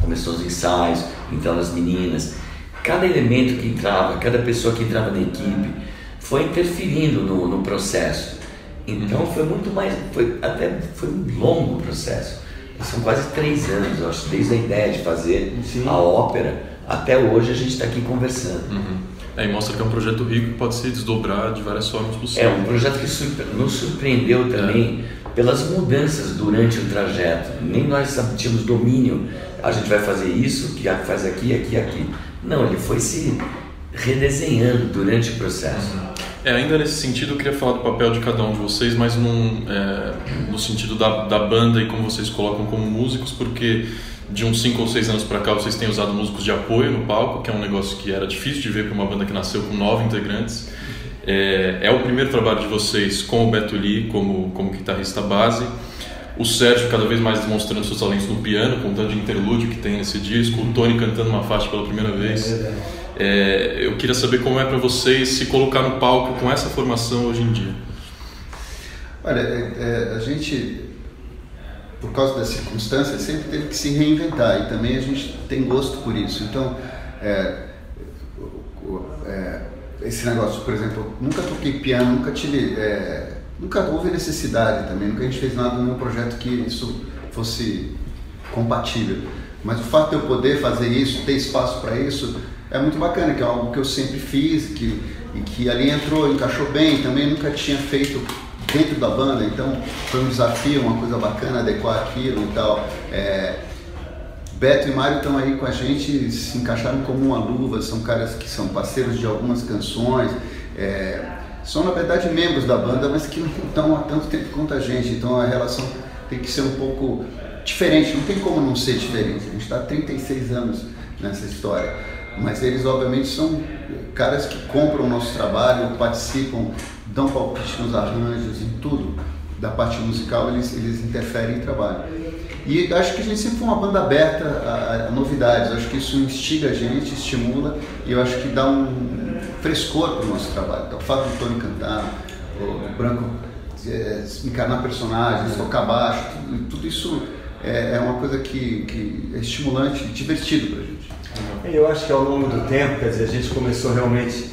começou os ensaios, entraram as meninas. Cada elemento que entrava, cada pessoa que entrava na equipe foi interferindo no, no processo. Então foi muito mais, foi até foi um longo processo. São quase três anos, eu acho, desde a ideia de fazer Sim. a ópera até hoje a gente está aqui conversando. Uhum. É, e mostra que é um projeto rico que pode se desdobrar de várias formas É possíveis. um projeto que surpre- nos surpreendeu também pelas mudanças durante o trajeto. Nem nós tínhamos domínio. A gente vai fazer isso, que faz aqui, aqui, aqui. Não, ele foi se redesenhando durante o processo. É, ainda nesse sentido, eu queria falar do papel de cada um de vocês, mas num, é, no sentido da, da banda e como vocês colocam como músicos, porque de uns 5 ou 6 anos para cá vocês têm usado músicos de apoio no palco, que é um negócio que era difícil de ver para uma banda que nasceu com nove integrantes. É, é o primeiro trabalho de vocês com o Beto Lee como, como guitarrista base. O Sérgio cada vez mais demonstrando seus talentos no piano, com tanto de interlúdio que tem nesse disco. O Tony cantando uma faixa pela primeira vez. É, eu queria saber como é para vocês se colocar no palco com essa formação hoje em dia. Olha, é, é, a gente, por causa das circunstâncias, sempre teve que se reinventar e também a gente tem gosto por isso. Então, é, o- o- é, esse negócio, por exemplo, nunca toquei piano, nunca tive, é, nunca houve necessidade também, nunca a gente fez nada no meu projeto que isso fosse compatível. Mas o fato de eu poder fazer isso, ter espaço para isso, é muito bacana, que é algo que eu sempre fiz que, e que ali entrou, encaixou bem. Também nunca tinha feito dentro da banda, então foi um desafio, uma coisa bacana adequar aquilo e tal. É, Beto e Mário estão aí com a gente, se encaixaram como uma luva, são caras que são parceiros de algumas canções. é, são, na verdade, membros da banda, mas que não estão há tanto tempo quanto a gente, então a relação tem que ser um pouco diferente, não tem como não ser diferente. A gente está há 36 anos nessa história, mas eles, obviamente, são caras que compram o nosso trabalho, participam, dão palpite nos arranjos, em tudo da parte musical, eles, eles interferem em trabalho. E acho que a gente sempre foi uma banda aberta a, a novidades. Acho que isso instiga a gente, estimula e eu acho que dá um frescor para o nosso trabalho. Então, o fato do Tony cantar, o, Branco é, encarnar personagens, tocar baixo, tudo, tudo isso é, é uma coisa que, que é estimulante e divertido para a gente. Eu acho que ao longo do tempo, quer dizer, a gente começou realmente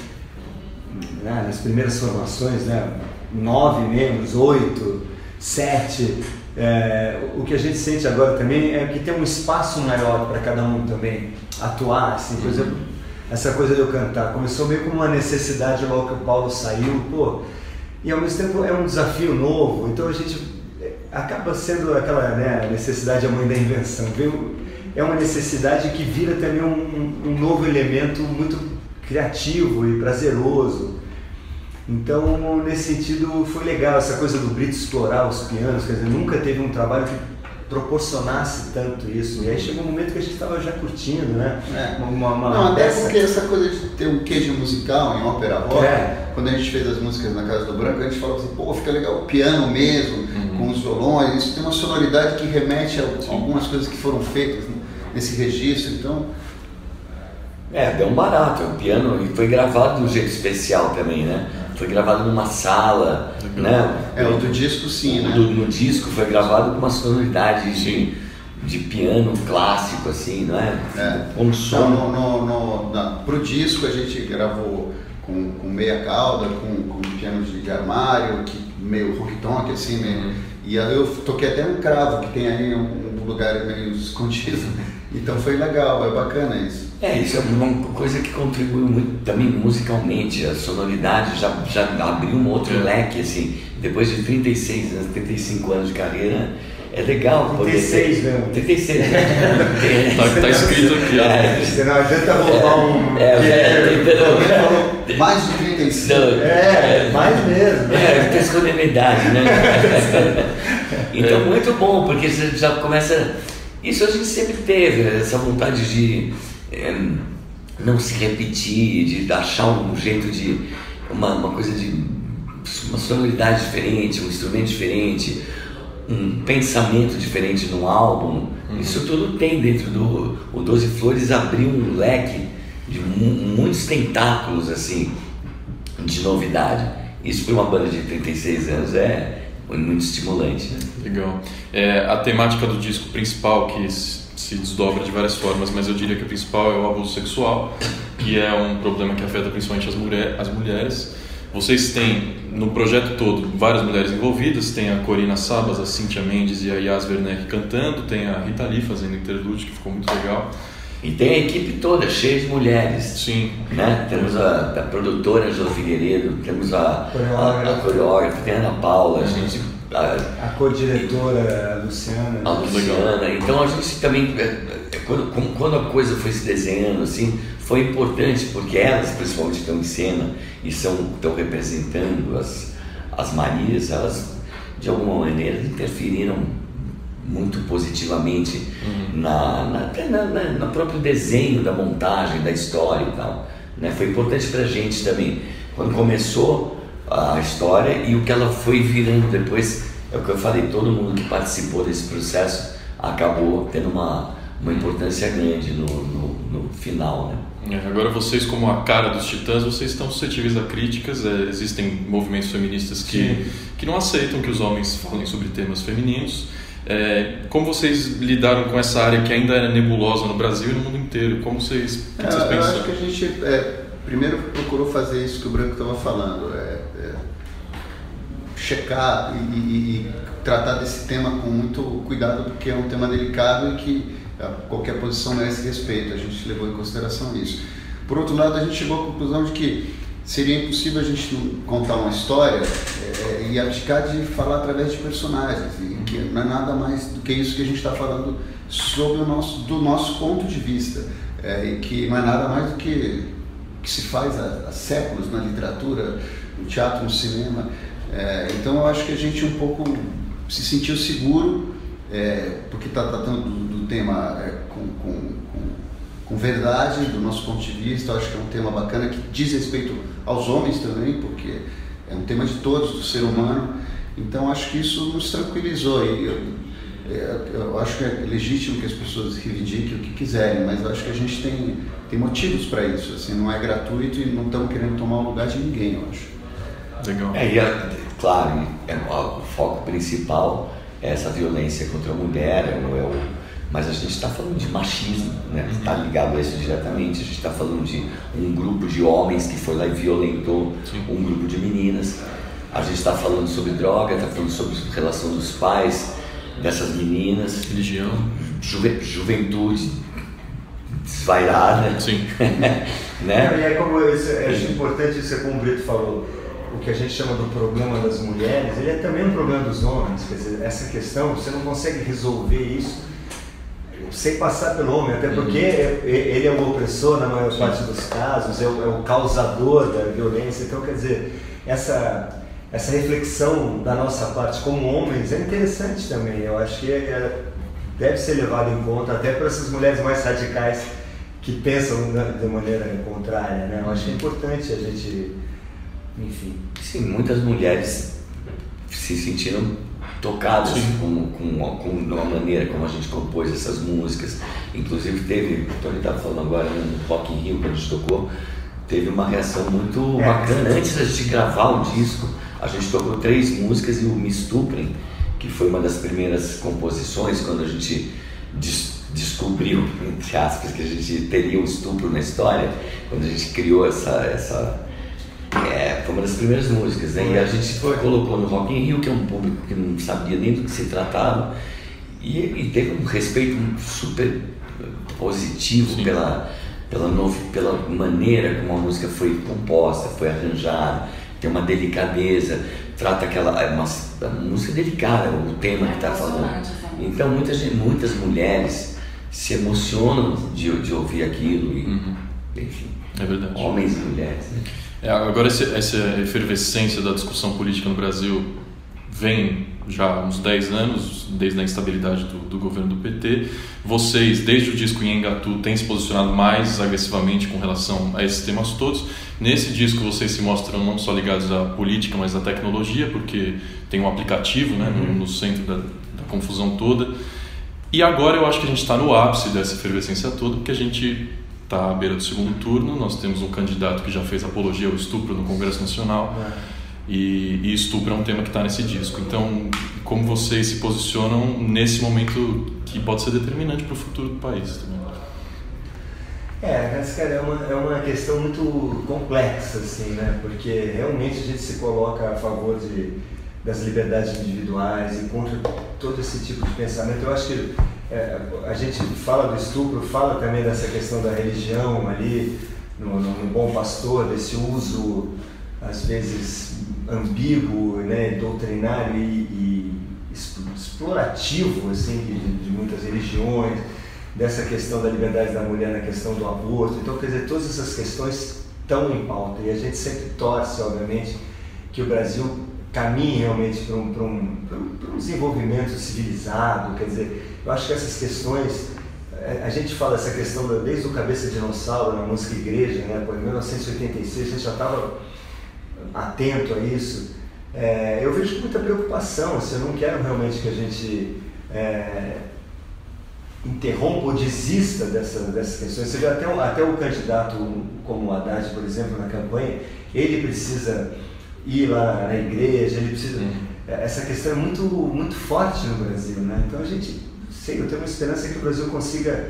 né, nas primeiras formações, né, nove membros, oito, sete. É, o que a gente sente agora também é que tem um espaço maior para cada um também atuar, assim, por exemplo, essa coisa de eu cantar começou meio como uma necessidade logo que o Paulo saiu, pô, e ao mesmo tempo é um desafio novo, então a gente é, acaba sendo aquela né, necessidade a mãe da invenção, viu? É uma necessidade que vira também um- um novo elemento muito criativo e prazeroso. Então, nesse sentido, foi legal essa coisa do Brito explorar os pianos, quer dizer, nunca teve um trabalho que proporcionasse tanto isso. E aí chegou um momento que a gente estava já curtindo, né? É. Uma, uma, uma Não, até peça- porque essa coisa de ter um queijo musical em ópera rock, É. quando a gente fez as músicas na Casa do Branco, a gente falava assim, pô, fica legal o piano mesmo, com os violões, isso tem uma sonoridade que remete a algumas coisas que foram feitas nesse registro, então É, deu um barato. O piano e foi gravado de um jeito especial também, né? Foi gravado numa sala, né? é o do disco sim, né? Do- no disco foi gravado com uma sonoridade de, de piano clássico, assim, não é? É. Um Então, som. no, no, no, na, pro disco a gente gravou com, com meia cauda, com, com piano de, de armário, que, meio rock tonk, assim, meio, e aí eu toquei até um cravo que tem aí um, um lugar meio escondido. Então foi legal, é bacana isso. É, isso é uma coisa que contribuiu muito também musicalmente. A sonoridade já, já abriu um outro É. leque, assim. Depois de 36 anos, 35 anos de carreira, é legal poder 36 ter... mesmo. 36, né? Tá, tá escrito aqui, ó. É. Você não adianta roubar um. É, é, tentando- Mais de 35. Não, É, mais mesmo. É, escondendo a idade, né? Então, muito bom, porque você já começa. Isso a gente sempre teve, essa vontade de eh, não se repetir, de achar um jeito de. uma, uma coisa de. uma sonoridade diferente, um instrumento diferente, um pensamento diferente no álbum. Isso tudo tem dentro do. O Doze Flores abriu um leque de mu- muitos tentáculos, assim de novidade. Isso para uma banda de 36 anos é muito estimulante. Né? Legal. É, a temática do disco principal, que se desdobra de várias formas, mas eu diria que a principal é o abuso sexual, que é um problema que afeta principalmente as, mulher, as mulheres. Vocês têm no projeto todo várias mulheres envolvidas, tem a Corina Sabas, a Cíntia Mendes e a Yas Werneck cantando, tem a Rita Lee fazendo interlude, que ficou muito legal. E tem a equipe toda, cheia de mulheres. Sim. Né? Temos a, a produtora Jô Figueiredo, temos a, a, a coreógrafa, tem a Ana Paula, a gente. A, A co-diretora Luciana. a Luciana. Então a gente também. é, é, Quando, quando a coisa foi se desenhando assim, foi importante, porque elas principalmente estão em cena e são, estão representando as, as Marias, elas de alguma maneira interferiram muito positivamente na, na, até na, na, no próprio desenho da montagem, da história e tal. Né? Foi importante pra gente também. Quando começou a história e o que ela foi virando depois, é o que eu falei, todo mundo que participou desse processo acabou tendo uma, uma importância grande no, no, no final. Né? É, Agora vocês, como a cara dos titãs, vocês estão suscetíveis a críticas. é, existem movimentos feministas que, que não aceitam que os homens falem sobre temas femininos. É, como vocês lidaram com essa área que ainda é nebulosa no Brasil e no mundo inteiro? Como vocês, o que É, vocês eu pensam? acho que a gente é, primeiro procurou fazer isso que o Branco estava falando, é, é, checar e, e- e tratar desse tema com muito cuidado, porque é um tema delicado e que ah, qualquer posição merece respeito. A gente levou em consideração isso. Por outro lado, a gente chegou à conclusão de que seria impossível a gente contar uma história é, e abdicar de falar através de personagens, e que não é nada mais do que isso que a gente está falando sobre o nosso, do nosso ponto de vista, é, e que não é nada mais do que que se faz há, há séculos na literatura, no teatro, no cinema. É, então eu acho que a gente um pouco se sentiu seguro, é, porque está tratando do, do tema é, com, com, com, com verdade, do nosso ponto de vista. Eu acho que é um tema bacana que diz respeito aos homens também, porque é um tema de todos, do ser humano. Então acho que isso nos tranquilizou. E eu, eu acho que é legítimo que as pessoas reivindiquem o que quiserem, mas eu acho que a gente tem, tem motivos para isso. Assim, não é gratuito e não estamos querendo tomar o lugar de ninguém, eu acho. Legal. É, e a- claro, é, o foco principal é essa violência contra a mulher, é o, é o- mas a gente está falando de machismo, né? Está ligado a isso diretamente. A gente está falando de um grupo de homens que foi lá e violentou um grupo de meninas. A gente está falando sobre droga, está falando sobre relação dos pais dessas meninas, Religião. juve- juventude desvairada, Sim. né? E é como eu, isso, eu acho importante isso é como o Brito falou, o que a gente chama do problema das mulheres, ele é também um problema dos homens. Quer dizer, essa questão, você não consegue resolver isso sem passar pelo homem, até porque é- ele é o opressor na maior parte dos casos, é o, é o causador da violência. Então, quer dizer, essa, essa reflexão da nossa parte como homens é interessante também. Eu acho que é- é- deve ser levado em conta até para essas mulheres mais radicais que pensam de maneira contrária. Né? Eu acho que é importante a gente, enfim. Sim, muitas mulheres se sentiram tocadas com, com, com a maneira como a gente compôs essas músicas. Inclusive teve, o Tony estava falando agora no Rock in Rio que a gente tocou, teve uma reação muito É, bacana. Antes da gente gravar o disco, a gente tocou três músicas e o Me Estuprem, que foi uma das primeiras composições quando a gente des- descobriu, entre aspas, que a gente teria um estupro na história, quando a gente criou essa, essa é, foi uma das primeiras músicas, né? E a gente colocou no Rock in Rio, que é um público que não sabia nem do que se tratava, e, e teve um respeito super positivo pela, pela, novo, pela maneira como a música foi composta, foi arranjada, tem uma delicadeza, trata aquela. É uma, é uma música delicada, o tema que está falando. Então muitas, muitas mulheres se emocionam de, de ouvir aquilo, e, enfim, É verdade. homens e mulheres. Né? É, agora, esse, essa efervescência da discussão política no Brasil vem já há uns 10 anos, desde a instabilidade do, do governo do PT. Vocês, desde o disco Nhengatu, têm se posicionado mais agressivamente com relação a esses temas todos. Nesse disco, vocês se mostram não só ligados à política, mas à tecnologia, porque tem um aplicativo né, no, no centro da, da confusão toda. E agora eu acho que a gente está no ápice dessa efervescência toda, porque a gente está à beira do segundo turno, nós temos um candidato que já fez apologia ao estupro no Congresso Nacional, e, e estupro é um tema que está nesse disco. Então, como vocês se posicionam nesse momento que pode ser determinante para o futuro do país também? É, mas, cara, é uma, é uma questão muito complexa, assim, né? Porque realmente a gente se coloca a favor de, das liberdades individuais e contra todo esse tipo de pensamento. Eu acho que é, a gente fala do estupro, fala também dessa questão da religião ali, no, no, no Bom Pastor, desse uso, às vezes, ambíguo, né, doutrinário e, e explorativo, assim, de, de muitas religiões dessa questão da liberdade da mulher na questão do aborto. Então, quer dizer, todas essas questões estão em pauta e a gente sempre torce, obviamente, que o Brasil caminhe realmente para um, um, um desenvolvimento civilizado. Quer dizer, eu acho que essas questões, é, a gente fala essa questão desde o Cabeça Dinossauro na música igreja, né? Por 1986 a gente já estava atento a isso. É, eu vejo muita preocupação, assim, eu não quero realmente que a gente é, interrompa ou desista dessa, dessas questões. Você vê até, até o candidato como o Haddad, por exemplo, na campanha, ele precisa ir lá na igreja, ele precisa. É, essa questão é muito, muito forte no Brasil, né? Então a gente, sei, eu tenho uma esperança que o Brasil consiga.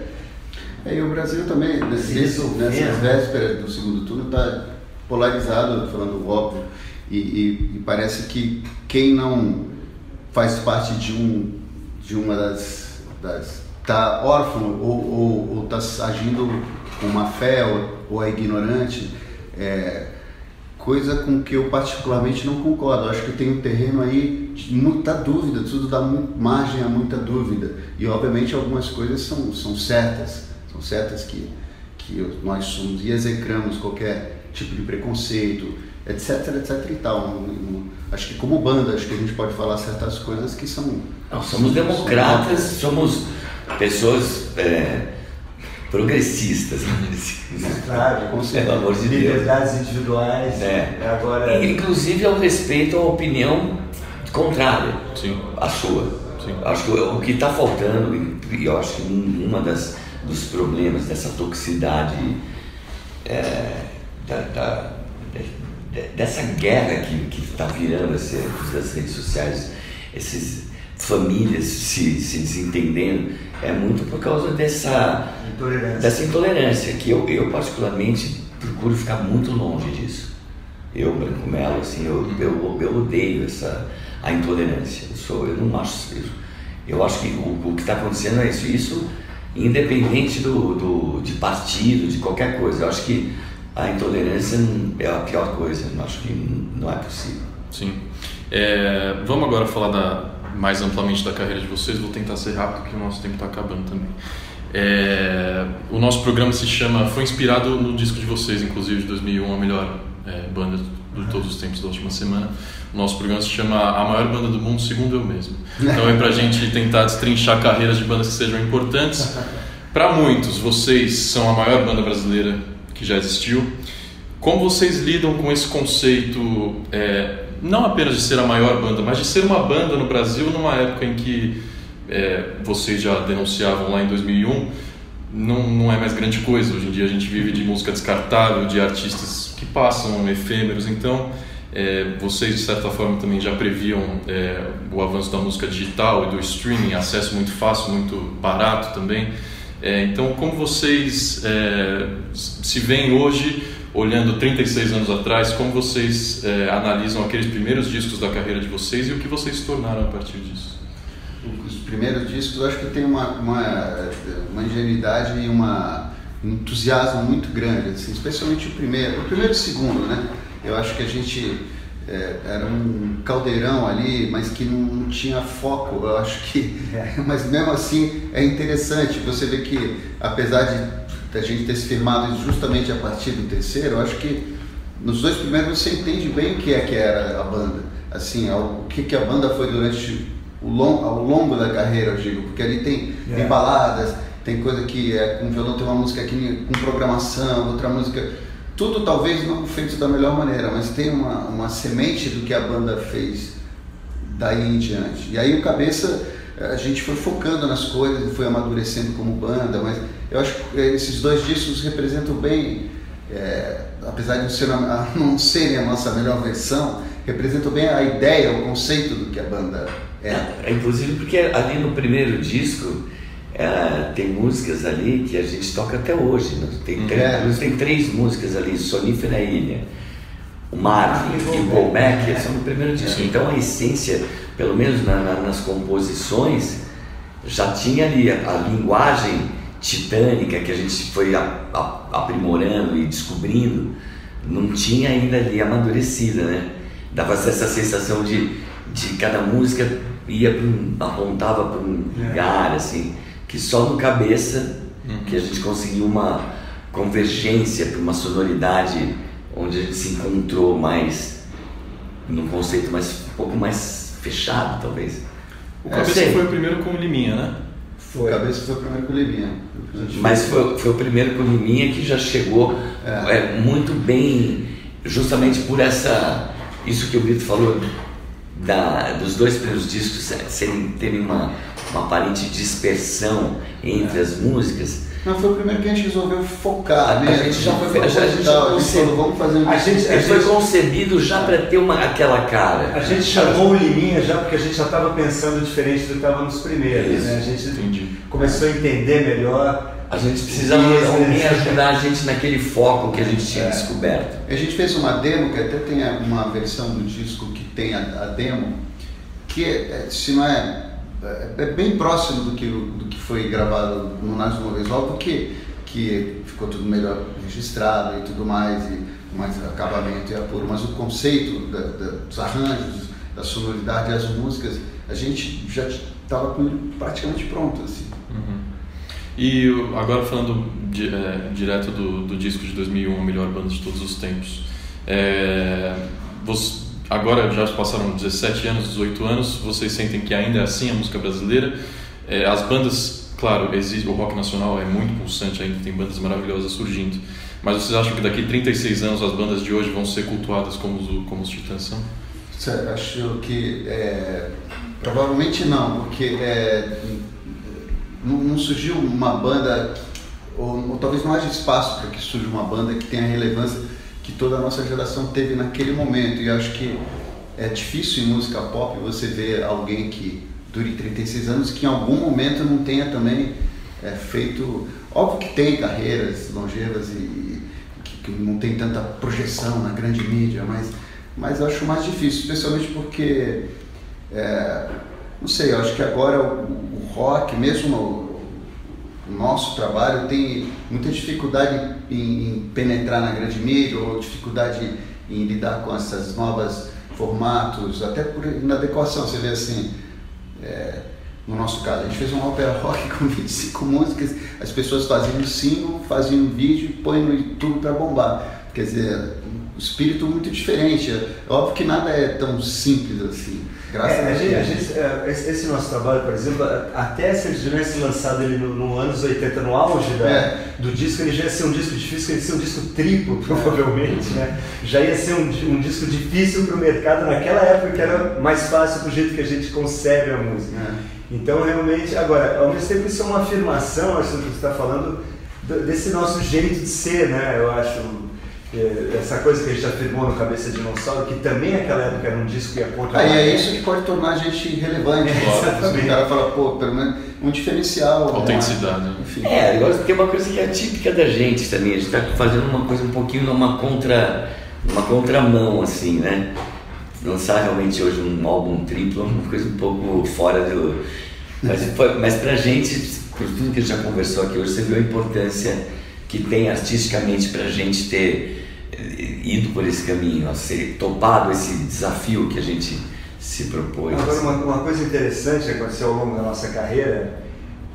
É, e o Brasil também, nesse, nessas vésperas do segundo turno, está polarizado, falando óbvio, e, e, e parece que quem não faz parte de, um, de uma das, das está órfão ou está mundo com má fé ou, ou é ignorante, é, coisa com que eu particularmente não concordo. Eu acho que tem um terreno aí de muita dúvida, tudo dá margem a muita dúvida. E obviamente algumas coisas são, são certas, são certas que, que nós somos e execramos qualquer tipo de preconceito, etc, etc e tal. acho que como banda, acho que a gente pode falar certas coisas que são... Não, somos democratas, somos pessoas é, progressistas. Claro, com certeza. Pelo amor de Liberdades Deus. individuais. É. Agora... Inclusive ao respeito à opinião contrária Sim. à sua. Sim. Acho que o que está faltando, e eu acho que uma das dos problemas dessa toxicidade é, da, da, dessa guerra que está virando esse, das redes sociais, esses famílias se, se desentendendo, é muito por causa dessa intolerância, dessa intolerância que eu, eu particularmente procuro ficar muito longe disso. Eu, Branco Melo, assim, eu, eu, eu odeio essa, a intolerância. Eu, sou, eu não acho isso. Eu acho que o, o que está acontecendo é isso. Isso independente do, do, de partido, de qualquer coisa. Eu acho que a intolerância é a pior coisa. Eu acho que não é possível. Sim. É, vamos agora falar da, mais amplamente da carreira de vocês. Vou tentar ser rápido, porque o nosso tempo está acabando também. É, o nosso programa se chama, foi inspirado no disco de vocês, inclusive de 2001, a melhor é, banda de todos os tempos da última semana. O nosso programa se chama A Maior Banda do Mundo, segundo eu mesmo. Então é para a gente tentar destrinchar carreiras de bandas que sejam importantes. Para muitos, vocês são a maior banda brasileira que já existiu. Como vocês lidam com esse conceito é, não apenas de ser a maior banda, mas de ser uma banda no Brasil numa época em que é, vocês já denunciavam lá em 2001, não, não é mais grande coisa. Hoje em dia a gente vive de música descartável, de artistas que passam efêmeros, então é, vocês de certa forma também já previam é, o avanço da música digital e do streaming, acesso muito fácil, muito barato também. É, então, como vocês é, se veem hoje olhando 36 anos atrás, como vocês é, analisam aqueles primeiros discos da carreira de vocês e o que vocês se tornaram a partir disso? Os primeiros discos, eu acho que tem uma, uma, uma ingenuidade e uma, um entusiasmo muito grande, assim, especialmente o primeiro, o primeiro e o segundo, né? Eu acho que a gente é, era um caldeirão ali, mas que não tinha foco. Eu acho que, mas mesmo assim é interessante. Você vê que apesar de a gente ter se firmado justamente a partir do terceiro, eu acho que nos dois primeiros você entende bem o que é que era a banda, assim, o que, que a banda foi durante o long, ao longo da carreira, eu digo, porque ali tem, é. tem baladas, tem coisa que é com violão, tem uma música aqui com programação, outra música, tudo talvez não feito da melhor maneira, mas tem uma, uma semente do que a banda fez daí em diante. E aí o cabeça a gente foi focando nas coisas foi amadurecendo como banda, mas eu acho que esses dois discos representam bem, é, apesar de não, ser não serem a nossa melhor versão, representam bem a ideia, o conceito do que a banda é. é inclusive porque ali no primeiro disco é, tem músicas ali que a gente toca até hoje. Né? Tem, Uhum. três- É. tem três músicas ali, Sonífera Ilha, o Marvin e o Paul Mac, são do primeiro disco. Então a essência, pelo menos na- na- nas composições, já tinha ali a, a linguagem titânica que a gente foi a- a- aprimorando e descobrindo, não tinha ainda ali amadurecida, né? Dava essa sensação de, de cada música ia pra um, apontava para um lugar, assim, que só no cabeça que a gente conseguiu uma convergência para uma sonoridade onde a gente se encontrou mais num conceito mais um pouco mais fechado, talvez. O Cabeça foi o primeiro com o Liminha, né? O Cabeça foi o primeiro com o Livinha. Mas foi, foi o primeiro com Liminha que já chegou É. é, muito bem, justamente por essa. Isso que o Brito falou, da, dos dois primeiros discos serem, terem uma, uma aparente dispersão entre as músicas. Não, foi o primeiro que a gente resolveu focar, A né? gente já foi- Foi a gente já proposital, a gente falou, vamos fazer um A gente- Ele foi concebido já para ter uma, aquela cara. A gente chamou o Liminha já porque a gente já estava pensando diferente do que estava nos primeiros, Isso, né? A gente entendi. começou a entender melhor. A gente precisava de alguém ajudar a gente naquele foco que a gente tinha É. descoberto. A gente fez uma demo, que até tem uma versão do disco que tem a, a demo, que é, é, se não é, é, é bem próximo do que, do que foi gravado no Nasce Uma Vez, óbvio que, que ficou tudo melhor registrado e tudo mais, e mais acabamento e apuro, mas o conceito da- da- dos arranjos, da sonoridade e as músicas, a gente já estava com ele praticamente pronto, assim. E o- agora falando di- é, direto do, do disco de 2001, a melhor banda de todos os tempos. É, você- agora já passaram 17 anos, 18 anos, vocês sentem que ainda é assim a música brasileira? É, as bandas, claro, existe, o rock nacional é muito pulsante ainda, tem bandas maravilhosas surgindo. Mas vocês acham que daqui 36 anos as bandas de hoje vão ser cultuadas como os, como os Titãs são? Acho que é, provavelmente não, porque é, não, surgiu uma banda, ou, ou talvez não haja espaço para que surja uma banda que tenha relevância que toda a nossa geração teve naquele momento. E acho que é difícil em música pop você ver alguém que dure 36 anos que em algum momento não tenha também é, feito. Óbvio que tem carreiras longevas e, que, que não tem tanta projeção na grande mídia, mas, mas acho mais difícil, especialmente porque, é, não sei, eu acho que agora o, o rock, mesmo o, o nosso trabalho, tem muita dificuldade em, em penetrar na grande mídia ou dificuldade em lidar com essas novas formatos, até por inadequação. Você vê assim, é, no nosso caso, a gente fez um ópera rock com 25 músicas, as pessoas faziam um single, faziam vídeo e põem no YouTube para bombar. Quer dizer, um espírito muito diferente. É óbvio que nada é tão simples assim. Graças É, a gente, a gente, é, esse, nosso trabalho, por exemplo, até se ele tivesse lançado ele no, no anos 80, no auge da, É. do disco, ele já ia ser um disco difícil, ele ia ser um disco triplo, provavelmente, né? Já ia ser um, um disco difícil para o mercado naquela época, que era mais fácil do jeito que a gente concebe a música. É. Então, realmente, agora, ao mesmo tempo, isso é uma afirmação, acho que você está falando, do- desse nosso jeito de ser, né? Eu acho, essa coisa que a gente afirmou no Cabeça de Dinossauro, que também naquela época era um disco que ia contra Ah, e é isso que pode tornar a gente relevante. É, exatamente. O cara fala, pô, pelo menos um diferencial. né? Autenticidade, né? Enfim. É, agora tem uma coisa que é típica da gente também. A gente está fazendo uma coisa um pouquinho numa contra, uma contramão, assim, né? Lançar realmente hoje um álbum triplo é uma coisa um pouco fora do. Mas, foi- mas pra gente, por tudo que a gente já conversou aqui hoje, você viu a importância que tem artisticamente pra gente ter eh, ido por esse caminho, ser topado esse desafio que a gente se propôs. Agora, uma, uma coisa interessante que aconteceu ao longo da nossa carreira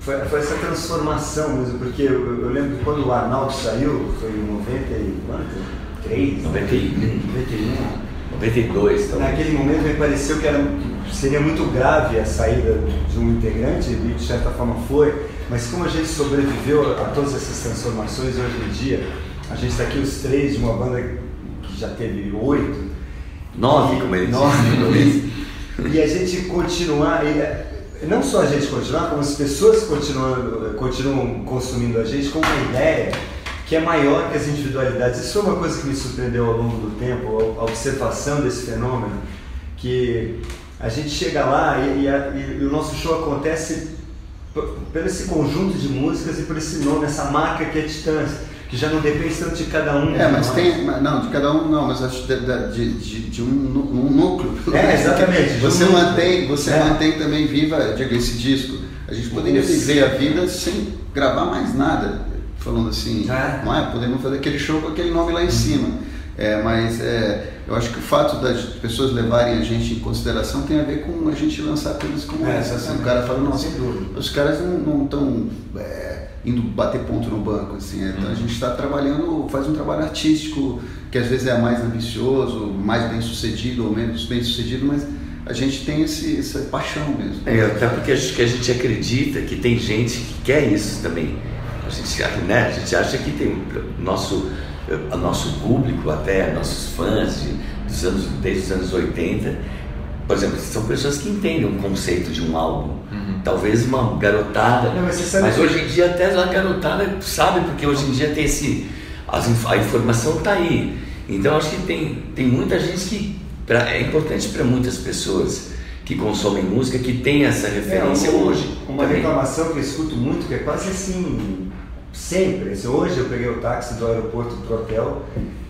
foi, foi essa transformação mesmo, porque eu, eu lembro que quando o Arnaldo saiu, foi em 90 e quanto? 3? 91. 91. 92, então. Naquele momento me pareceu que, era, que seria muito grave a saída de um integrante, e de certa forma foi, mas como a gente sobreviveu a todas essas transformações hoje em dia, a gente está aqui os três de uma banda que já teve oito, Nove, como ele Nove. e a gente continuar, e, é, não só a gente continuar, como as pessoas continuam, continuam consumindo a gente com uma ideia que é maior que as individualidades. Isso foi uma coisa que me surpreendeu ao longo do tempo, a observação desse fenômeno, que a gente chega lá e, e a- e o nosso show acontece pelo esse conjunto de músicas e por esse nome, essa marca que é Titãs, que já não depende tanto de cada um. É, mas nós. tem. Não, de cada um não, mas acho de, de, de, de um, um núcleo. É, exatamente, Você um mantém, você É. mantém também viva, diga, esse disco. A gente poderia Isso. viver a vida sem gravar mais nada. Falando assim, É. não é? Podemos fazer aquele show com aquele nome lá em cima. É, mas é, eu acho que o fato das pessoas levarem a gente em consideração tem a ver com a gente lançar coisas como É, essa. Assim, o cara fala, nossa, os caras não estão indo bater ponto no banco, assim. é, Então a gente está trabalhando, faz um trabalho artístico que às vezes é mais ambicioso, mais bem sucedido ou menos bem sucedido, mas a gente tem esse, essa paixão mesmo. É, até porque a gente, a gente acredita que tem gente que quer isso também. A gente, né, a gente acha que tem o nosso, o nosso público, até nossos fãs de, dos anos, desde os anos 80, por exemplo, são pessoas que entendem o conceito de um álbum. Talvez uma garotada. Não, mas mas que- hoje em dia até a garotada sabe, porque hoje em dia tem esse. as a informação está aí. Então acho que tem, tem muita gente que. pra- é importante para muitas pessoas que consomem música que tem essa referência É, um- hoje. Uma também. reclamação que eu escuto muito, que é quase assim, sempre. Hoje eu peguei o táxi do aeroporto pro hotel,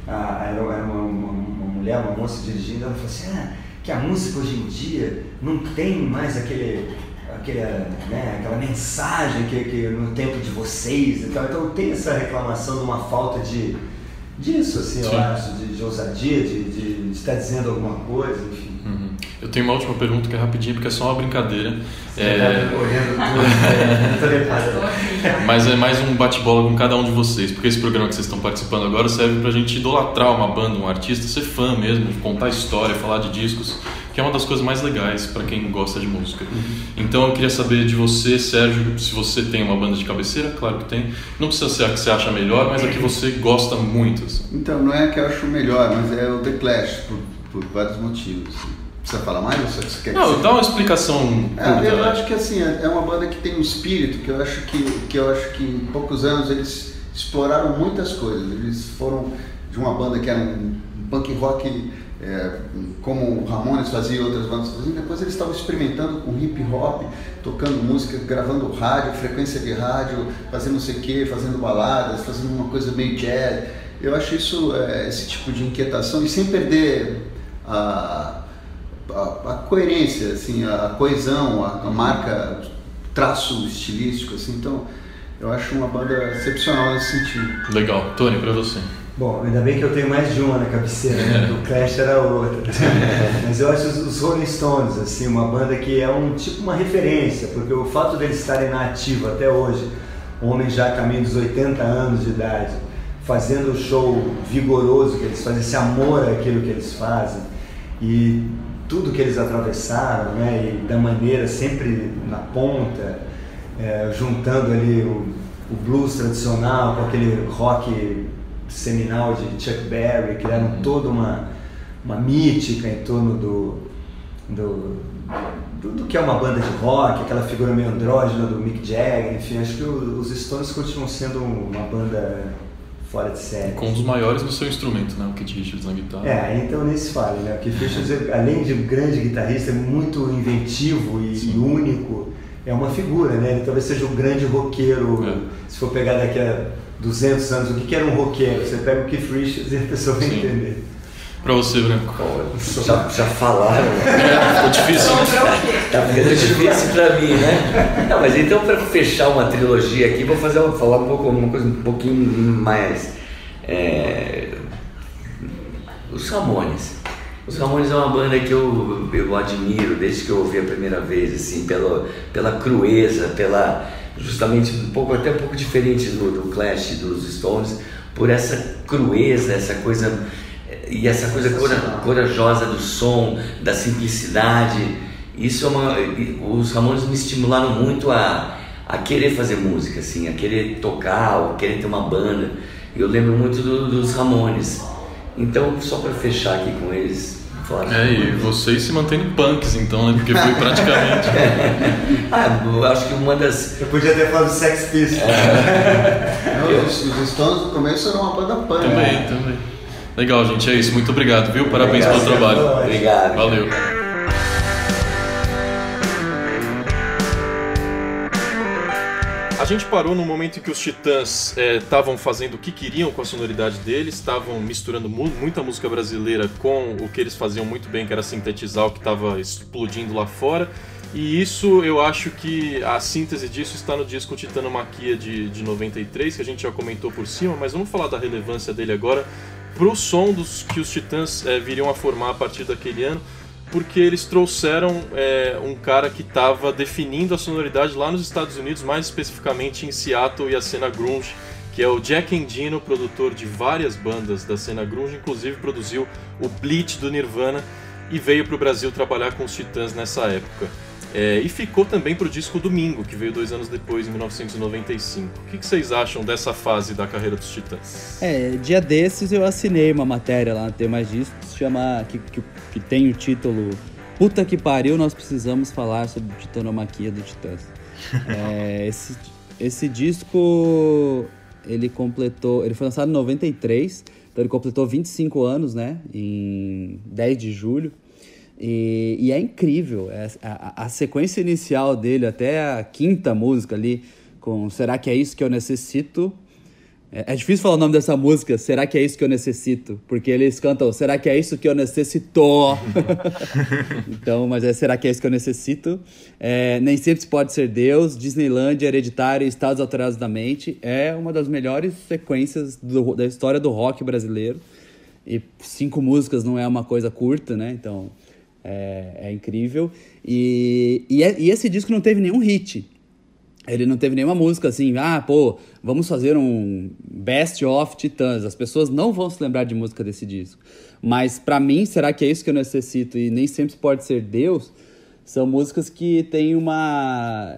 a- era, era uma, uma- uma mulher, uma moça dirigindo, ela falou assim, ah, que a música hoje em dia não tem mais aquele, aquele, né, aquela mensagem que, que no tempo de vocês e tal. Então tem essa reclamação de uma falta de disso, assim, Sim. eu acho, de, de ousadia, de, de, de estar dizendo alguma coisa, enfim. Uhum. Eu tenho uma última pergunta que é rapidinho, porque é só uma brincadeira. Você É, tá olhando tudo, né? Mas é mais um bate-bola com cada um de vocês, porque esse programa que vocês estão participando agora serve pra gente idolatrar uma banda, um artista, ser fã mesmo, contar história, falar de discos, que é uma das coisas mais legais pra quem gosta de música. Então eu queria saber de você, Sérgio, se você tem uma banda de cabeceira, claro que tem. Não precisa ser a que você acha melhor, mas a que você gosta muito. assim. Então, não é que eu acho melhor, mas é o The Clash, por, por vários motivos. Precisa falar mais ou você quer que Não, dá uma explicação É, eu acho que assim, é é uma banda que tem um espírito que eu acho que, que eu acho que em poucos anos eles exploraram muitas coisas. Eles foram de uma banda que era um punk rock é, como o Ramones fazia e outras bandas faziam, depois eles estavam experimentando com hip hop, tocando música, gravando rádio, frequência de rádio, fazendo não sei o que, fazendo baladas, fazendo uma coisa meio jazz. Eu acho isso, é, esse tipo de inquietação, e sem perder a, a, a coerência, assim, a coesão, a, a marca, o traço estilístico, assim, então eu acho uma banda excepcional nesse sentido. Legal. Tony, pra você. Bom, ainda bem que eu tenho mais de uma na cabeceira, né? Do Clash era outra. Mas eu acho os, Rolling Stones, assim, uma banda que é um tipo uma referência, porque o fato deles estarem na ativa até hoje, homens já a caminho dos 80 anos de idade, fazendo o show vigoroso que eles fazem, esse amor àquilo que eles fazem, e tudo que eles atravessaram, né? E da maneira sempre na ponta, é, juntando ali o, o blues tradicional com aquele rock seminal de Chuck Berry, criaram toda uma, uma mítica em torno do, do, do, do que é uma banda de rock, aquela figura meio andrógena do Mick Jagger, enfim, acho que os Stones continuam sendo uma banda fora de série. Com um dos maiores do seu instrumento, né? O Kit Richards na guitarra. É, então nem se fala, né? O Keith Richards, além de um grande guitarrista, é muito inventivo e, e único. É uma figura, né? Ele talvez seja um grande roqueiro. É. Se for pegar daqui a 200 anos, o que que era um roqueiro? Você pega o Keith Richards e a pessoa vai Sim. entender. Pra você, Branco. Já, já falaram. É, ficou difícil, né? Tá ficando difícil pra mim, né? Não, mas então pra fechar uma trilogia aqui, vou fazer uma- falar um pouco uma coisa um pouquinho mais. é, Os Ramones. Os Ramones é uma banda que eu, eu admiro desde que eu ouvi a primeira vez, assim, pela, pela crueza, pela justamente um pouco até um pouco diferente do, do Clash dos Stones, por essa crueza, essa coisa e essa coisa cora- corajosa do som, da simplicidade. Isso é uma, os Ramones me estimularam muito a, a querer fazer música, assim, a querer tocar, a querer ter uma banda. Eu lembro muito do- dos Ramones. Então, só para fechar aqui com eles, É, e vocês se mantendo punks, então, né? Porque foi praticamente. Ah, eu acho que uma das. Eu podia ter falado Sex Pistols. Não, os, os Stones no começo eram uma banda punk. também, né? também. Legal, gente, é isso. Muito obrigado, viu? Parabéns Obrigado, pelo trabalho. Obrigado. Valeu. A gente parou no momento em que os Titãs estavam é, fazendo o que queriam com a sonoridade deles, estavam misturando mu muita música brasileira com o que eles faziam muito bem, que era sintetizar o que estava explodindo lá fora. E isso, eu acho que a síntese disso está no disco Titanomaquia de, de 93, que a gente já comentou por cima, mas vamos falar da relevância dele agora para o som dos que os Titãs é, viriam a formar a partir daquele ano porque eles trouxeram é, um cara que estava definindo a sonoridade lá nos Estados Unidos, mais especificamente em Seattle e a cena grunge, que é o Jack Endino, produtor de várias bandas da cena grunge, inclusive produziu o Bleach do Nirvana e veio para o Brasil trabalhar com os Titãs nessa época. É, e ficou também para o disco Domingo, que veio dois anos depois, em 1995. O que, que, vocês acham dessa fase da carreira dos Titãs? É, dia desses eu assinei uma matéria lá no Tem Mais Discos, chama, que, que, que, tem o título Puta que pariu, nós precisamos falar sobre titanomaquia do Titãs. é, esse, esse disco, ele completou, ele foi lançado em 93, então ele completou 25 anos, né, em 10 de julho. E, e é incrível. É, a, a, sequência inicial dele, até a quinta música ali, com Será que é isso que eu necessito? É, é, difícil falar o nome dessa música, Será que é isso que eu necessito? Porque eles cantam Será que é isso que eu necessito? então, mas é Será que é isso que eu necessito? É, Nem sempre pode ser Deus, Disneyland, Hereditário Estados Alterados da Mente. É uma das melhores sequências do, da história do rock brasileiro. E cinco músicas não é uma coisa curta, né? Então, é, é incrível. E, e, é, e, esse disco não teve nenhum hit. Ele não teve nenhuma música assim, ah, pô, vamos fazer um Best of Titãs. As pessoas não vão se lembrar de música desse disco. Mas para mim, será que é isso que eu necessito? E nem sempre pode ser Deus. São músicas que tem uma.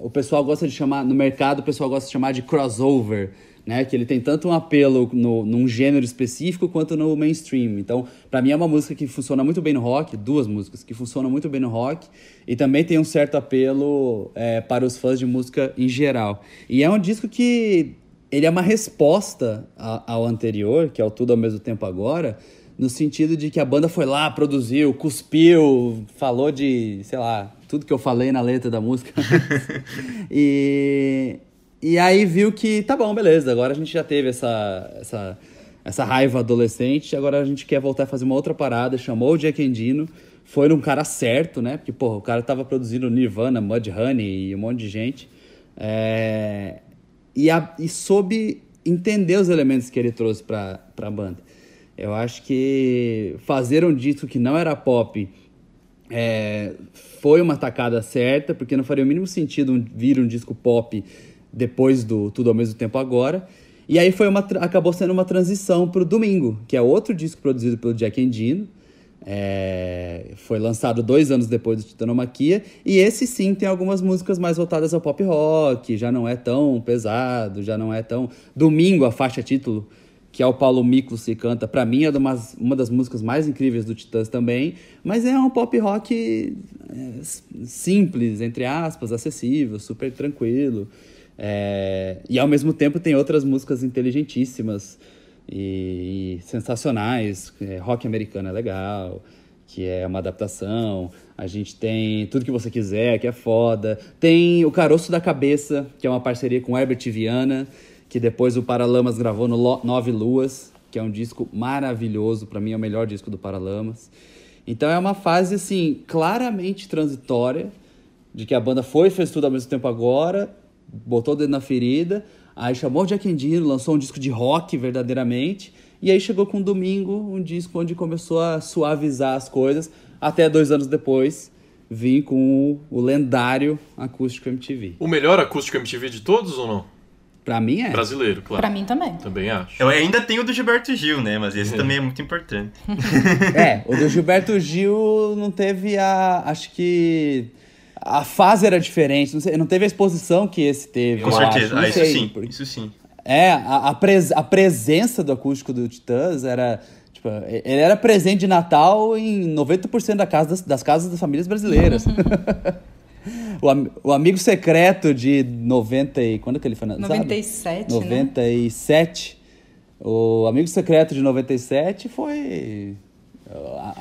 O pessoal gosta de chamar, no mercado, o pessoal gosta de chamar de crossover né? Que ele tem tanto um apelo no, num gênero específico quanto no mainstream. Então, para mim é uma música que funciona muito bem no rock, duas músicas que funcionam muito bem no rock e também tem um certo apelo é, para os fãs de música em geral. E é um disco que ele é uma resposta ao anterior, que é o Tudo ao mesmo tempo agora, no sentido de que a banda foi lá, produziu, cuspiu, falou de, sei lá, tudo que eu falei na letra da música. e e aí viu que, tá bom, beleza, agora a gente já teve essa, essa, essa raiva adolescente, agora a gente quer voltar a fazer uma outra parada, chamou o Jack Endino, foi num cara certo, né? Porque, porra, o cara tava produzindo Nirvana, Mudhoney e um monte de gente. É... E, a, e soube entender os elementos que ele trouxe pra, pra banda. Eu acho que fazer um disco que não era pop é, foi uma tacada certa, porque não faria o mínimo sentido vir um disco pop depois do Tudo ao Mesmo Tempo Agora. E aí foi uma, acabou sendo uma transição para o Domingo, que é outro disco produzido pelo Jack Endino. É, foi lançado dois anos depois do Titanomaquia. E esse sim tem algumas músicas mais voltadas ao pop rock, já não é tão pesado, já não é tão. Domingo, a faixa título, que é o Paulo Miklos que canta, para mim é uma, uma das músicas mais incríveis do Titãs também, mas é um pop rock é, simples, entre aspas, acessível, super tranquilo. É, e ao mesmo tempo tem outras músicas inteligentíssimas e, e sensacionais. É, rock americano é legal, que é uma adaptação. A gente tem Tudo Que Você Quiser, que é foda. Tem O Caroço da Cabeça, que é uma parceria com Herbert Viana, que depois o Paralamas gravou no Nove Luas, que é um disco maravilhoso. Para mim é o melhor disco do Paralamas. Então é uma fase, assim, claramente transitória, de que a banda foi e fez tudo ao mesmo tempo agora, botou o dedo na ferida, aí chamou o Jack Endino, lançou um disco de rock verdadeiramente, e aí chegou com Domingo, um disco onde começou a suavizar as coisas, até dois anos depois vim com o, lendário Acústico MTV. O melhor Acústico MTV de todos ou não? Pra mim é. Brasileiro, claro. Pra mim também. Também acho. Eu ainda tenho o do Gilberto Gil, né? Mas esse é. também é muito importante. é, o do Gilberto Gil não teve a. Acho que a fase era diferente, não, sei, não teve a exposição que esse teve. Com certeza, ah, isso sim, isso sim. É, a, a, pres, a presença do acústico do Titãs era. Tipo, ele era presente de Natal em 90% da casa das, das casas das famílias brasileiras. o, o Amigo Secreto de 90 e... Quando que ele foi? 97, 97. Né? O Amigo Secreto de 97 foi...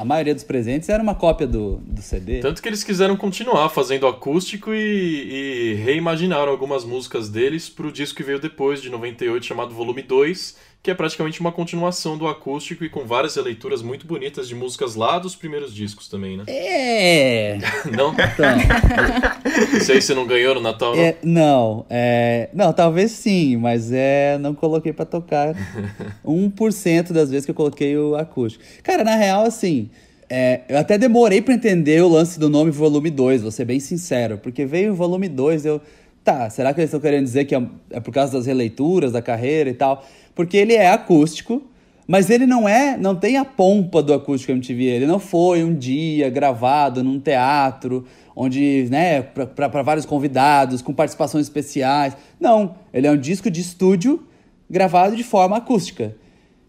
A, maioria dos presentes era uma cópia do, do CD. Tanto que eles quiseram continuar fazendo acústico e, e reimaginaram algumas músicas deles pro disco que veio depois, de 98, chamado Volume 2, que é praticamente uma continuação do acústico e com várias releituras muito bonitas de músicas lá dos primeiros discos também, né? É. Não? Então, Isso aí você não ganhou no Natal, não? é, não, é, não, talvez sim, mas é, não coloquei pra tocar 1% das vezes que eu coloquei o acústico. Cara, na real, assim, é, eu até demorei pra entender o lance do nome volume 2, vou ser bem sincero, porque veio o volume 2, eu, tá, será que eles estão querendo dizer que é, é por causa das releituras da carreira e tal? Porque ele é acústico, mas ele não é, não tem a pompa do acústico MTV. Ele não foi um dia gravado num teatro, onde, né, para vários convidados, com participações especiais. Não, ele é um disco de estúdio gravado de forma acústica.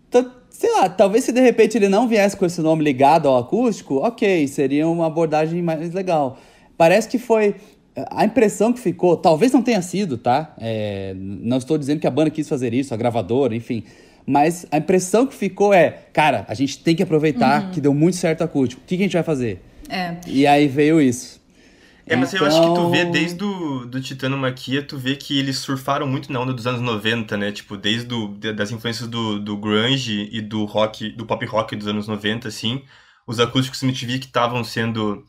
Então, sei lá, talvez se de repente ele não viesse com esse nome ligado ao acústico, ok, seria uma abordagem mais legal. Parece que foi. A impressão que ficou, talvez não tenha sido, tá? É, não estou dizendo que a banda quis fazer isso, a gravadora, enfim. Mas a impressão que ficou é, cara, a gente tem que aproveitar que deu muito certo acústico. O que, que a gente vai fazer? É. E aí veio isso. É, mas eu acho que tu vê Então- desde o do Titano Maquia, tu vê que eles surfaram muito na onda dos anos 90, né? Tipo, desde do, das influências do, do grunge e do rock, do pop rock dos anos 90, assim. Os acústicos MTV que estavam sendo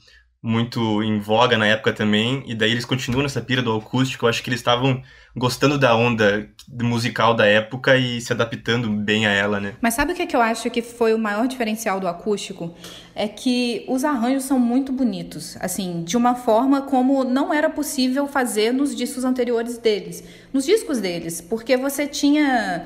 muito em voga na época também, e daí eles continuam nessa pira do acústico. Eu acho que eles estavam gostando da onda musical da época e se adaptando bem a ela, né? Mas sabe o que, é que eu acho que foi o maior diferencial do acústico? É que os arranjos são muito bonitos, assim, de uma forma como não era possível fazer nos discos anteriores deles. Nos discos deles, porque você tinha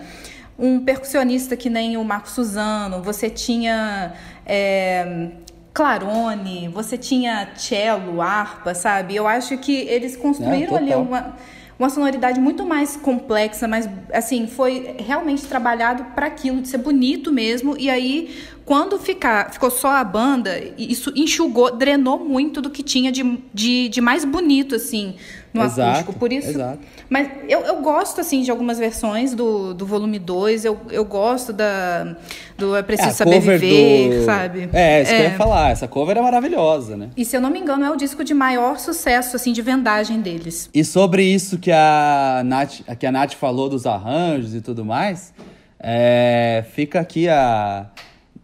um percussionista que nem o Marco Suzano, você tinha é, clarone, você tinha cello, harpa, sabe? Eu acho que eles construíram ali total. uma uma sonoridade muito mais complexa, mas assim, foi realmente trabalhado para aquilo de ser bonito mesmo. E aí, quando ficar, ficou só a banda, isso enxugou, drenou muito do que tinha de, de, de mais bonito, assim, no Exato, acústico. Por isso. exato. Mas eu, eu gosto, assim, de algumas versões do, do volume 2. Eu, eu gosto da. Do É Preciso É, Saber Viver, do- sabe? É, isso que eu ia falar. Essa cover é maravilhosa, né? E se eu não me engano, é o disco de maior sucesso, assim, de vendagem deles. E sobre isso que a Nath, que a Nath falou dos arranjos e tudo mais, é, fica aqui a,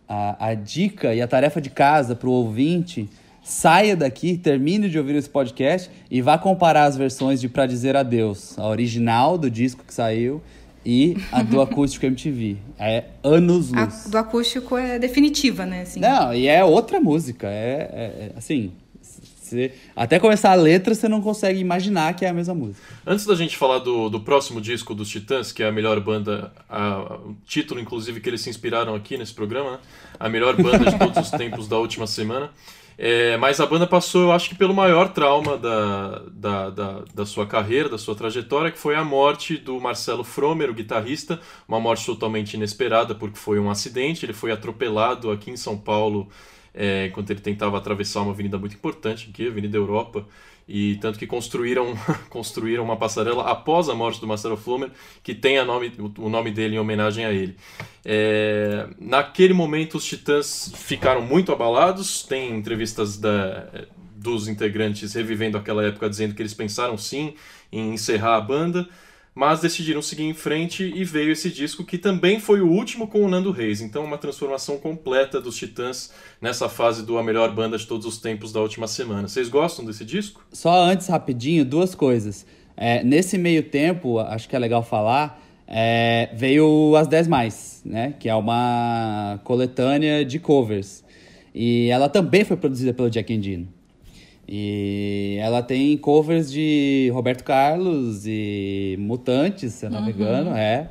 a, a dica e a tarefa de casa para o ouvinte. Saia daqui, termine de ouvir esse podcast e vá comparar as versões de Pra Dizer Adeus. A original do disco que saiu e a do Acústico MTV. É anos A luz. do acústico é definitiva, né? Assim. Não, e é outra música. É, é- é, assim, você- até começar a letra você não consegue imaginar que é a mesma música. Antes da gente falar do, do próximo disco dos Titãs, que é a melhor banda, a- o título inclusive que eles se inspiraram aqui nesse programa, né? a melhor banda de todos os tempos da última semana. É, mas a banda passou, eu acho que pelo maior trauma da, da, da, da sua carreira, da sua trajetória, que foi a morte do Marcelo Fromer, o guitarrista, uma morte totalmente inesperada, porque foi um acidente, ele foi atropelado aqui em São Paulo é, enquanto ele tentava atravessar uma avenida muito importante aqui, a Avenida Europa, e tanto que construíram, construíram uma passarela após a morte do Marcelo Flumer, que tem a nome, o nome dele em homenagem a ele. É, naquele momento, os Titãs ficaram muito abalados, tem entrevistas da, dos integrantes revivendo aquela época, dizendo que eles pensaram sim em encerrar a banda, mas decidiram seguir em frente e veio esse disco que também foi o último com o Nando Reis. Então, uma transformação completa dos Titãs nessa fase do a melhor banda de todos os tempos da última semana. Vocês gostam desse disco? Só antes, rapidinho, duas coisas. É, nesse meio tempo, acho que é legal falar, é, veio As 10 Mais, né? Que é uma coletânea de covers. E ela também foi produzida pelo Jack Endino. E ela tem covers de Roberto Carlos e Mutantes, se eu não me engano, é.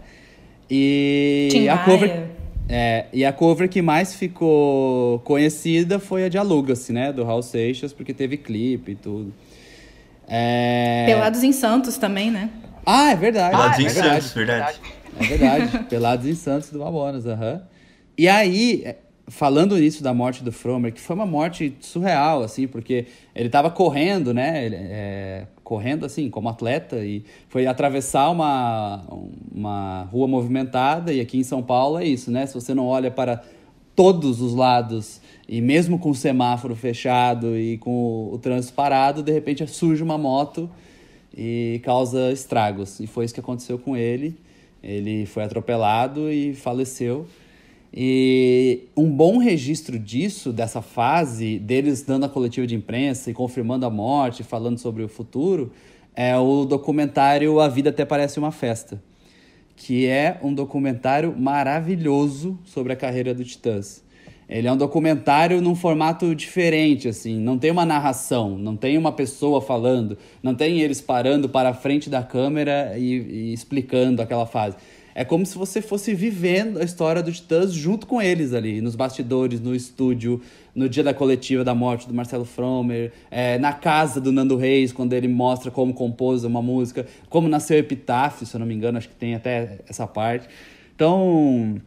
E Tim a cover, é, e a cover que mais ficou conhecida foi a de Aluga-se, né? Do Raul Seixas, porque teve clipe e tudo. É... Pelados em Santos também, né? Ah, é verdade. Pelados é em verdade. Santos, verdade. É verdade. Pelados em Santos do Mamonas, aham. E aí, é, falando nisso da morte do Fromer, que foi uma morte surreal, assim, porque ele tava correndo, né? Ele, é, correndo, assim, como atleta, e foi atravessar uma, uma rua movimentada, e aqui em São Paulo é isso, né? Se você não olha para todos os lados e mesmo com o semáforo fechado e com o trânsito parado, de repente surge uma moto e causa estragos. E foi isso que aconteceu com ele. Ele foi atropelado e faleceu. E um bom registro disso, dessa fase, deles dando a coletiva de imprensa e confirmando a morte, falando sobre o futuro, é o documentário A Vida Até Parece uma Festa, que é um documentário maravilhoso sobre a carreira do Titãs. Ele é um documentário num formato diferente, assim, não tem uma narração, não tem uma pessoa falando, não tem eles parando para a frente da câmera e, e explicando aquela fase. É como se você fosse vivendo a história do Titãs junto com eles ali, nos bastidores, no estúdio, no dia da coletiva da morte do Marcelo Fromer, é, na casa do Nando Reis, quando ele mostra como compôs uma música, como nasceu o Epitáfio, se eu não me engano, acho que tem até essa parte. Então,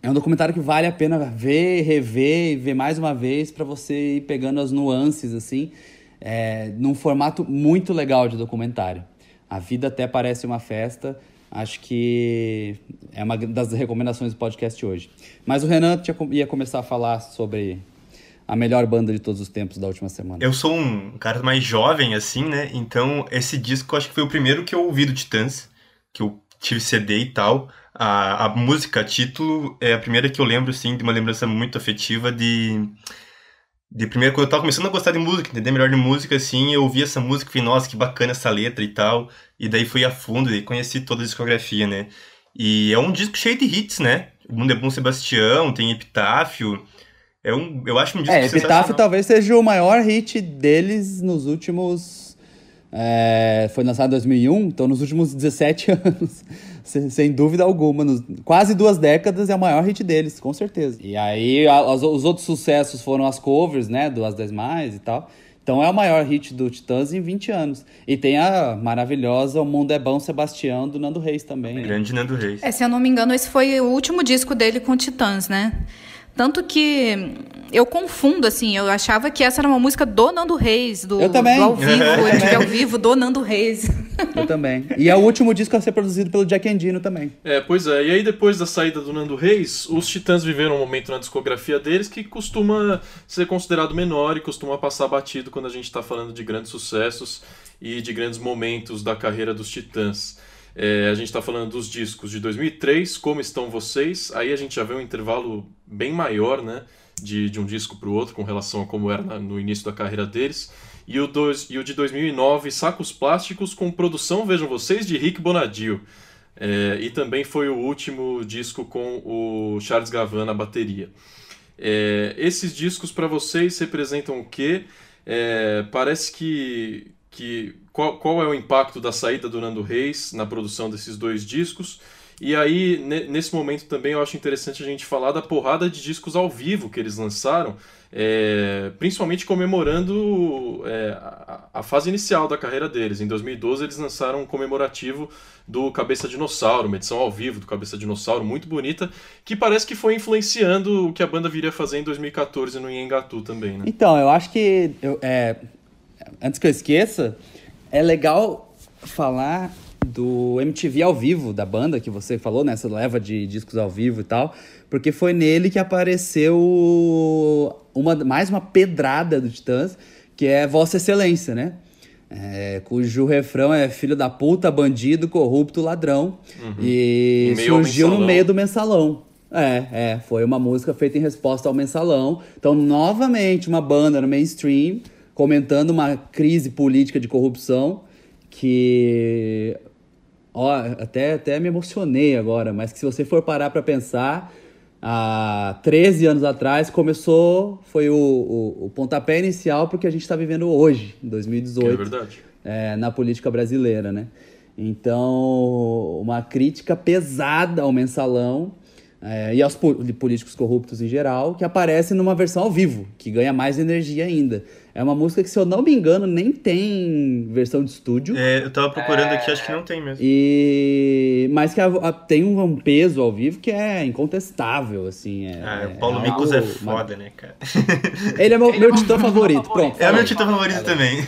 é um documentário que vale a pena ver, rever e ver mais uma vez para você ir pegando as nuances, assim, é, num formato muito legal de documentário. A vida até parece uma festa Acho que é uma das recomendações do podcast hoje. Mas o Renan tinha, ia começar a falar sobre a melhor banda de todos os tempos da última semana. Eu sou um cara mais jovem, assim, né? Então, esse disco acho que foi o primeiro que eu ouvi do Titãs, que eu tive CD e tal. A, a música, título, é a primeira que eu lembro, assim, de uma lembrança muito afetiva de de primeiro, quando eu tava começando a gostar de música, entender melhor de música, assim, eu ouvi essa música e falei, nossa, que bacana essa letra e tal. E daí fui a fundo e conheci toda a discografia, né? E é um disco cheio de hits, né? O Mundo é Bom Sebastião, tem Epitáfio. É um, eu acho um disco É, Epitáfio talvez seja o maior hit deles nos últimos. É, foi lançado em 2001, então nos últimos 17 anos sem, sem dúvida alguma. Nos, quase duas décadas é o maior hit deles, com certeza. E aí a, as, os outros sucessos foram as covers, né? Do As 10 Mais e tal. Então é o maior hit do Titãs em 20 anos. E tem a maravilhosa O Mundo é Bom Sebastião do Nando Reis também. Né? Grande Nando Reis. É, se eu não me engano, esse foi o último disco dele com Titãs, né? Tanto que eu confundo, assim, eu achava que essa era uma música do Nando Reis, do, eu também. do ao vivo, de ao vivo, do Nando Reis. Eu também. E é o último disco a ser produzido pelo Jack Endino também. É, pois é. E aí, depois da saída do Nando Reis, os Titãs viveram um momento na discografia deles que costuma ser considerado menor e costuma passar batido quando a gente está falando de grandes sucessos e de grandes momentos da carreira dos Titãs. É, a gente está falando dos discos de 2003, Como Estão Vocês? Aí a gente já vê um intervalo bem maior, né? De, de um disco para o outro, com relação a como era no início da carreira deles. E o, dois, e o de 2009, Sacos Plásticos, com produção, vejam vocês, de Rick Bonadio. É, e também foi o último disco com o Charles Gavan na bateria. É, esses discos para vocês representam o quê? É, parece que, que qual, qual é o impacto da saída do Nando Reis na produção desses dois discos. E aí, nesse momento também, eu acho interessante a gente falar da porrada de discos ao vivo que eles lançaram, é, principalmente comemorando é, a, a, fase inicial da carreira deles. Em 2012, eles lançaram um comemorativo do Cabeça Dinossauro, uma edição ao vivo do Cabeça Dinossauro, muito bonita, que parece que foi influenciando o que a banda viria a fazer em 2014 no Yengatu também, né? Então, eu acho que, eu, é, antes que eu esqueça, é legal falar do MTV ao vivo da banda que você falou, nessa né? leva de discos ao vivo e tal, porque foi nele que apareceu uma, mais uma pedrada do Titãs, que é Vossa Excelência, né? É, cujo refrão é filho da puta, bandido, corrupto, ladrão. Uhum. E surgiu no meio do mensalão. É, é, foi uma música feita em resposta ao mensalão. Então, novamente, uma banda no mainstream comentando uma crise política de corrupção que ó, até, até me emocionei agora, mas que se você for parar para pensar, há 13 anos atrás começou, foi o, o, o pontapé inicial porque a gente está vivendo hoje, em 2018. É verdade. É, na política brasileira, né? Então, uma crítica pesada ao mensalão é, e aos políticos corruptos em geral, que aparece numa versão ao vivo, que ganha mais energia ainda. É uma música que, se eu não me engano, nem tem versão de estúdio. É, eu tava procurando aqui, acho que não tem mesmo. E... Mas que a- a- tem um, um peso ao vivo que é incontestável, assim. É, Ah, o Paulo é Miklos algo é foda, né, cara? Ele é meu, meu titã favorito. Pronto. É o meu título favorito também.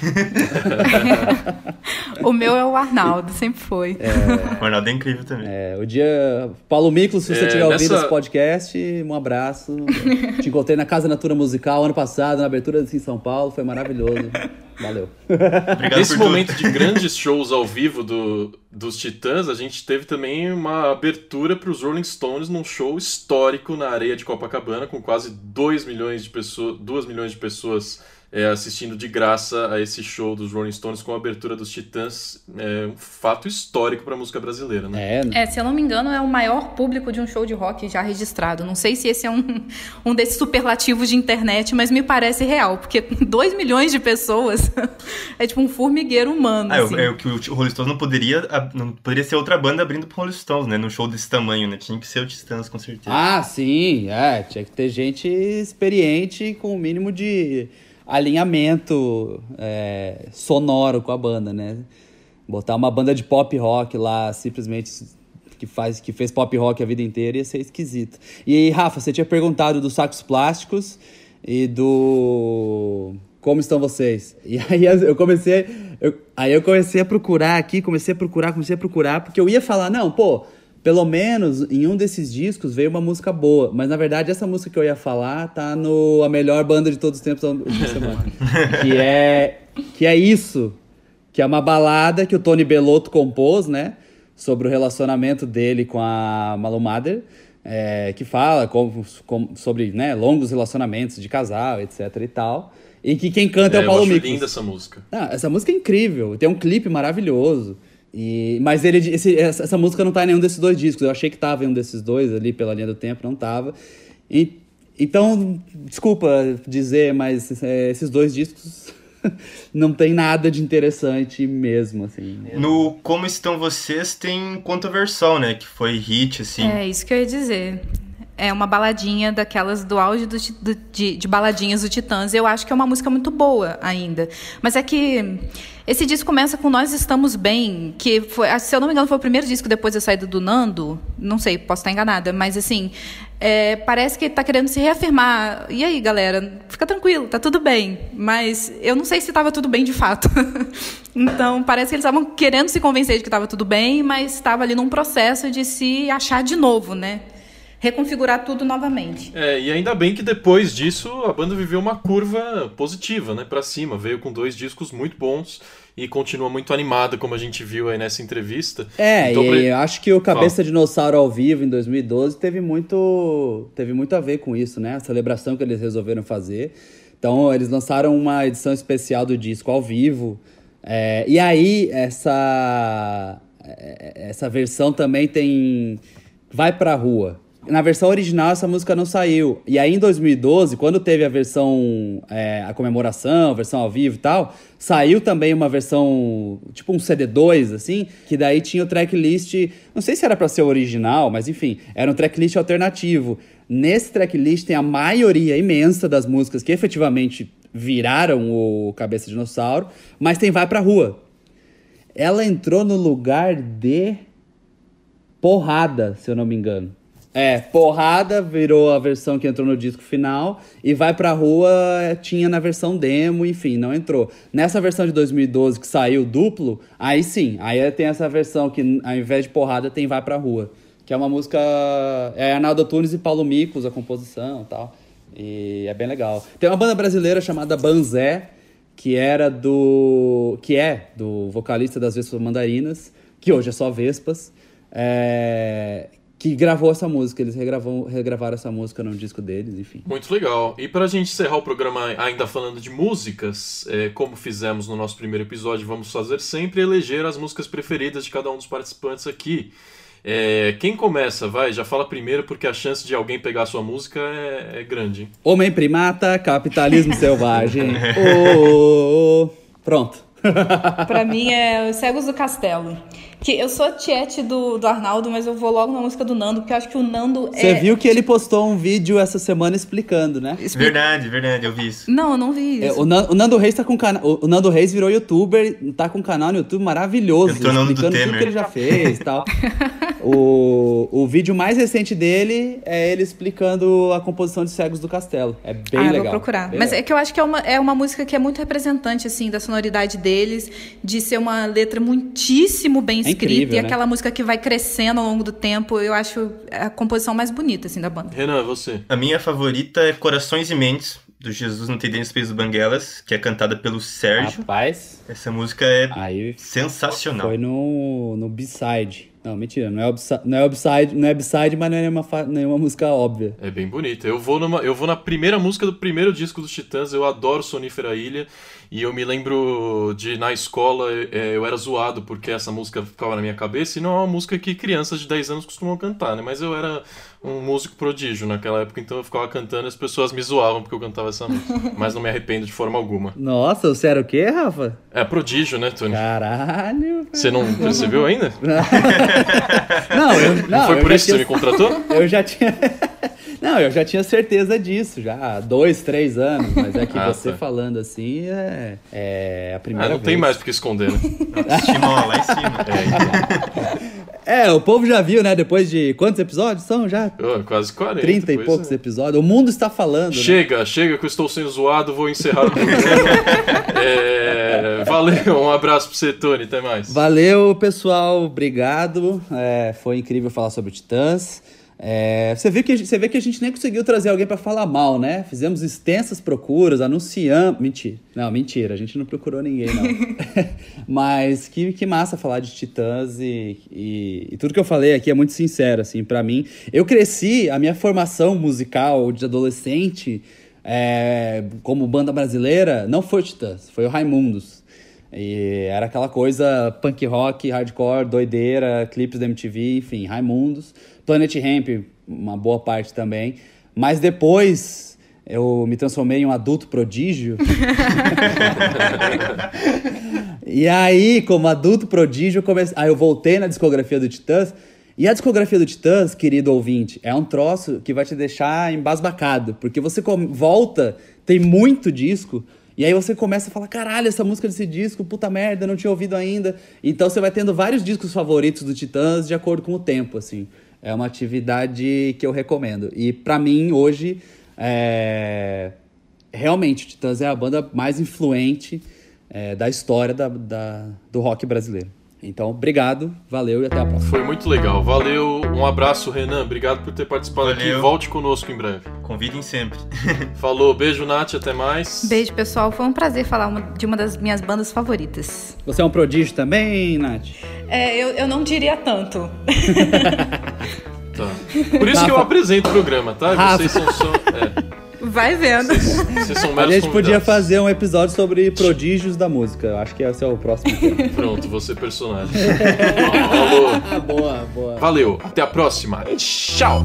O meu é o Arnaldo, sempre foi. O Arnaldo é incrível também. É, o dia. Paulo Miklos, se você É, tiver ouvindo nessa- esse podcast, um abraço. Te encontrei na Casa Natura Musical ano passado, na abertura em São Paulo, foi maravilhoso. Valeu. Obrigado Nesse por tudo. momento de grandes shows ao vivo do, dos Titãs, a gente teve também uma abertura para os Rolling Stones num show histórico na areia de Copacabana, com quase 2 milhões de pessoas, 2 milhões de pessoas é, assistindo de graça a esse show dos Rolling Stones com a abertura dos Titãs. É um fato histórico para a música brasileira, né? É, É, se eu não me engano, é o maior público de um show de rock já registrado. Não sei se esse é um, um desses superlativos de internet, mas me parece real, porque 2 milhões de pessoas é tipo um formigueiro humano. Ah, assim. é o que o Rolling Stones não poderia, não poderia ser outra banda abrindo pro Rolling Stones, né? Num show desse tamanho, né? Tinha que ser o Titãs, com certeza. Ah, sim, é. Tinha que ter gente experiente com o mínimo de alinhamento é, sonoro com a banda, né? Botar uma banda de pop rock lá, simplesmente que faz que fez pop rock a vida inteira ia ser esquisito. E Rafa, você tinha perguntado dos sacos plásticos e do como estão vocês? E aí eu comecei, eu- aí eu comecei a procurar aqui, comecei a procurar, comecei a procurar, porque eu ia falar, não, pô, pelo menos em um desses discos veio uma música boa, mas na verdade essa música que eu ia falar tá no a melhor banda de todos os tempos da última semana, que é que é isso, que é uma balada que o Tony Bellotto compôs, né, sobre o relacionamento dele com a Malu Mader, é, que fala como- como- sobre né, longos relacionamentos de casal, etc e tal, e que quem canta é, É, o eu Paulo acho Miklos. linda essa música. Ah, essa música é incrível, tem um clipe maravilhoso. E, mas ele, esse- essa, essa música não tá em nenhum desses dois discos. Eu achei que tava em um desses dois ali pela linha do tempo, não tava. E- então, desculpa dizer, mas é, esses dois discos não tem nada de interessante mesmo, assim. No Como Estão Vocês tem Controversal, né? Que foi hit, assim. É isso que eu ia dizer. É uma baladinha daquelas do auge do, do- de, de baladinhas do Titãs. Eu acho que é uma música muito boa ainda. Mas é que esse disco começa com Nós Estamos Bem, que foi, se eu não me engano, foi o primeiro disco depois da saída do Nando. Não sei, posso estar enganada, mas assim, é, parece que está querendo se reafirmar. E aí, galera, fica tranquilo, tá tudo bem. Mas eu não sei se estava tudo bem de fato. então, parece que eles estavam querendo se convencer de que estava tudo bem, mas estava ali num processo de se achar de novo, né? Reconfigurar tudo novamente. É, e ainda bem que depois disso a banda viveu uma curva positiva, né, para cima. Veio com dois discos muito bons e continua muito animada, como a gente viu aí nessa entrevista. É, Então, e pra- eu acho que o Cabeça Dinossauro ao vivo em 2012 teve muito, teve muito a ver com isso, né? A celebração que eles resolveram fazer. Então, eles lançaram uma edição especial do disco ao vivo. É, e aí, essa, é, essa versão também tem Vai Pra Rua. Na versão original, essa música não saiu. E aí, em 2012, quando teve a versão, é, a comemoração, a versão ao vivo e tal, saiu também uma versão, tipo um CD2, assim, que daí tinha o tracklist, não sei se era pra ser original, mas enfim, era um tracklist alternativo. Nesse tracklist tem a maioria imensa das músicas que efetivamente viraram o Cabeça Dinossauro, mas tem Vai Pra Rua. Ela entrou no lugar de Porrada, se eu não me engano. É, Porrada virou a versão que entrou no disco final e Vai Pra Rua é, tinha na versão demo, enfim, não entrou. Nessa versão de 2012 que saiu duplo, aí sim, aí tem essa versão que ao invés de Porrada tem Vai Pra Rua, que é uma música... É Arnaldo Tunes e Paulo Micos, a composição e tal. E é bem legal. Tem uma banda brasileira chamada Banzé, que era do... que é do vocalista das Vespas Mandarinas, que hoje é só Vespas, é, que gravou essa música. Eles regravou, regravaram essa música no disco deles, enfim. Muito legal. E pra gente encerrar o programa ainda falando de músicas, é, como fizemos no nosso primeiro episódio, vamos fazer sempre eleger as músicas preferidas de cada um dos participantes aqui. É, quem começa, vai, já fala primeiro, porque a chance de alguém pegar a sua música é, é grande. hein? Homem primata, capitalismo selvagem. Ô, ô, ô. Pronto. pra mim é Os Cegos do Castelo. Que eu sou tiete do, do Arnaldo, mas eu vou logo na música do Nando, porque eu acho que o Nando Você é. viu que ele postou um vídeo essa semana explicando, né? Verdade, verdade, eu vi isso. Não, eu não vi É, isso. o, Nan- o Nando Reis tá com cana... o Nando Reis virou youtuber, tá com um canal no YouTube maravilhoso, explicando tudo Temer. que ele já fez e tal. o, o vídeo mais recente dele é ele explicando a composição de Cegos do Castelo. É bem ah, legal. vou procurar. Bem Mas legal. é que eu acho que é uma, é uma música que é muito representante, assim, da sonoridade deles, de ser uma letra muitíssimo bem É escrita incrível, e né? aquela música que vai crescendo ao longo do tempo. Eu acho a composição mais bonita, assim, da banda. Renan, você. A minha favorita é Corações e Mentes, do Jesus Não Tem Dentes do Banguelas, que é cantada pelo Sérgio. Rapaz, Essa música é aí sensacional. foi no, no B-side. Não, mentira, não é upside, não é upside, não é B-side, mas não é nenhuma, nenhuma música óbvia. É bem bonita. Eu vou, numa, eu vou na primeira música do primeiro disco dos Titãs. Eu adoro Sonífera Ilha. E eu me lembro de, na escola, é, eu era zoado porque essa música ficava na minha cabeça. E não é uma música que crianças de 10 anos costumam cantar, né? Mas eu era um músico prodígio naquela época, então eu ficava cantando e as pessoas me zoavam porque eu cantava essa música. Mas não me arrependo de forma alguma. Nossa, você era o quê, Rafa? É prodígio, né, Tony? Caralho. Você não percebeu ainda? Não, eu, não, Não foi por isso que você me contratou? Eu já tinha. Não, eu já tinha certeza disso, já há dois, três anos. Mas é que Ah, você tá. falando assim é, é a Ah, primeira não vez. tem mais porque esconder, né? Lá em cima. É, então. É, o povo já viu, né? Depois de quantos episódios? São já Ô, quase 40. 30 e poucos é. episódios. O mundo está falando. né? Chega, chega que eu estou sendo zoado, vou encerrar o programa. É, valeu, um abraço pra você, Tony, até mais. Valeu, pessoal. Obrigado. É, foi incrível falar sobre Titãs. É, você, vê que, a gente- você vê que a gente nem conseguiu trazer alguém pra falar mal, né? Fizemos extensas procuras, anunciamos. Mentira. Não, mentira. A gente não procurou ninguém, não. Mas que, que massa falar de Titãs e, e, e tudo que eu falei aqui é muito sincero, assim, pra mim. Eu cresci, a minha formação musical de adolescente, é, como banda brasileira, não foi Titãs, foi o Raimundos. E era aquela coisa punk rock, hardcore, doideira, clipes da MTV, enfim, Raimundos. Planet Ramp, uma boa parte também. Mas depois eu me transformei em um adulto prodígio. e aí, como adulto prodígio, comecei... aí eu voltei na discografia do Titãs. E a discografia do Titãs, querido ouvinte, é um troço que vai te deixar embasbacado. Porque você volta, tem muito disco, e aí você começa a falar, caralho, essa música desse disco, puta merda, não tinha ouvido ainda. Então você vai tendo vários discos favoritos do Titãs de acordo com o tempo, assim. É uma atividade que eu recomendo. E pra mim, hoje, é... realmente, o Titãs é a banda mais influente é, da história da- da- do rock brasileiro. Então, obrigado, valeu e até a próxima. Foi muito legal. Valeu, um abraço, Renan. Obrigado por ter participado aqui. Valeu. Volte conosco em breve. Convidem sempre. Falou, beijo, Nath, até mais. Beijo, pessoal. Foi um prazer falar uma- de uma das minhas bandas favoritas. Você é um prodígio também, Nath? É, eu, eu não diria tanto. Tá. Por isso que eu Rafa. apresento o programa, tá? Rafa. Vocês são só. é, Vai vendo. vocês são A gente podia convidados. fazer um episódio sobre prodígios da música. Eu acho que esse é o próximo tema. Pronto, você personagem. Falou. boa, boa. Valeu, até a próxima. Tchau.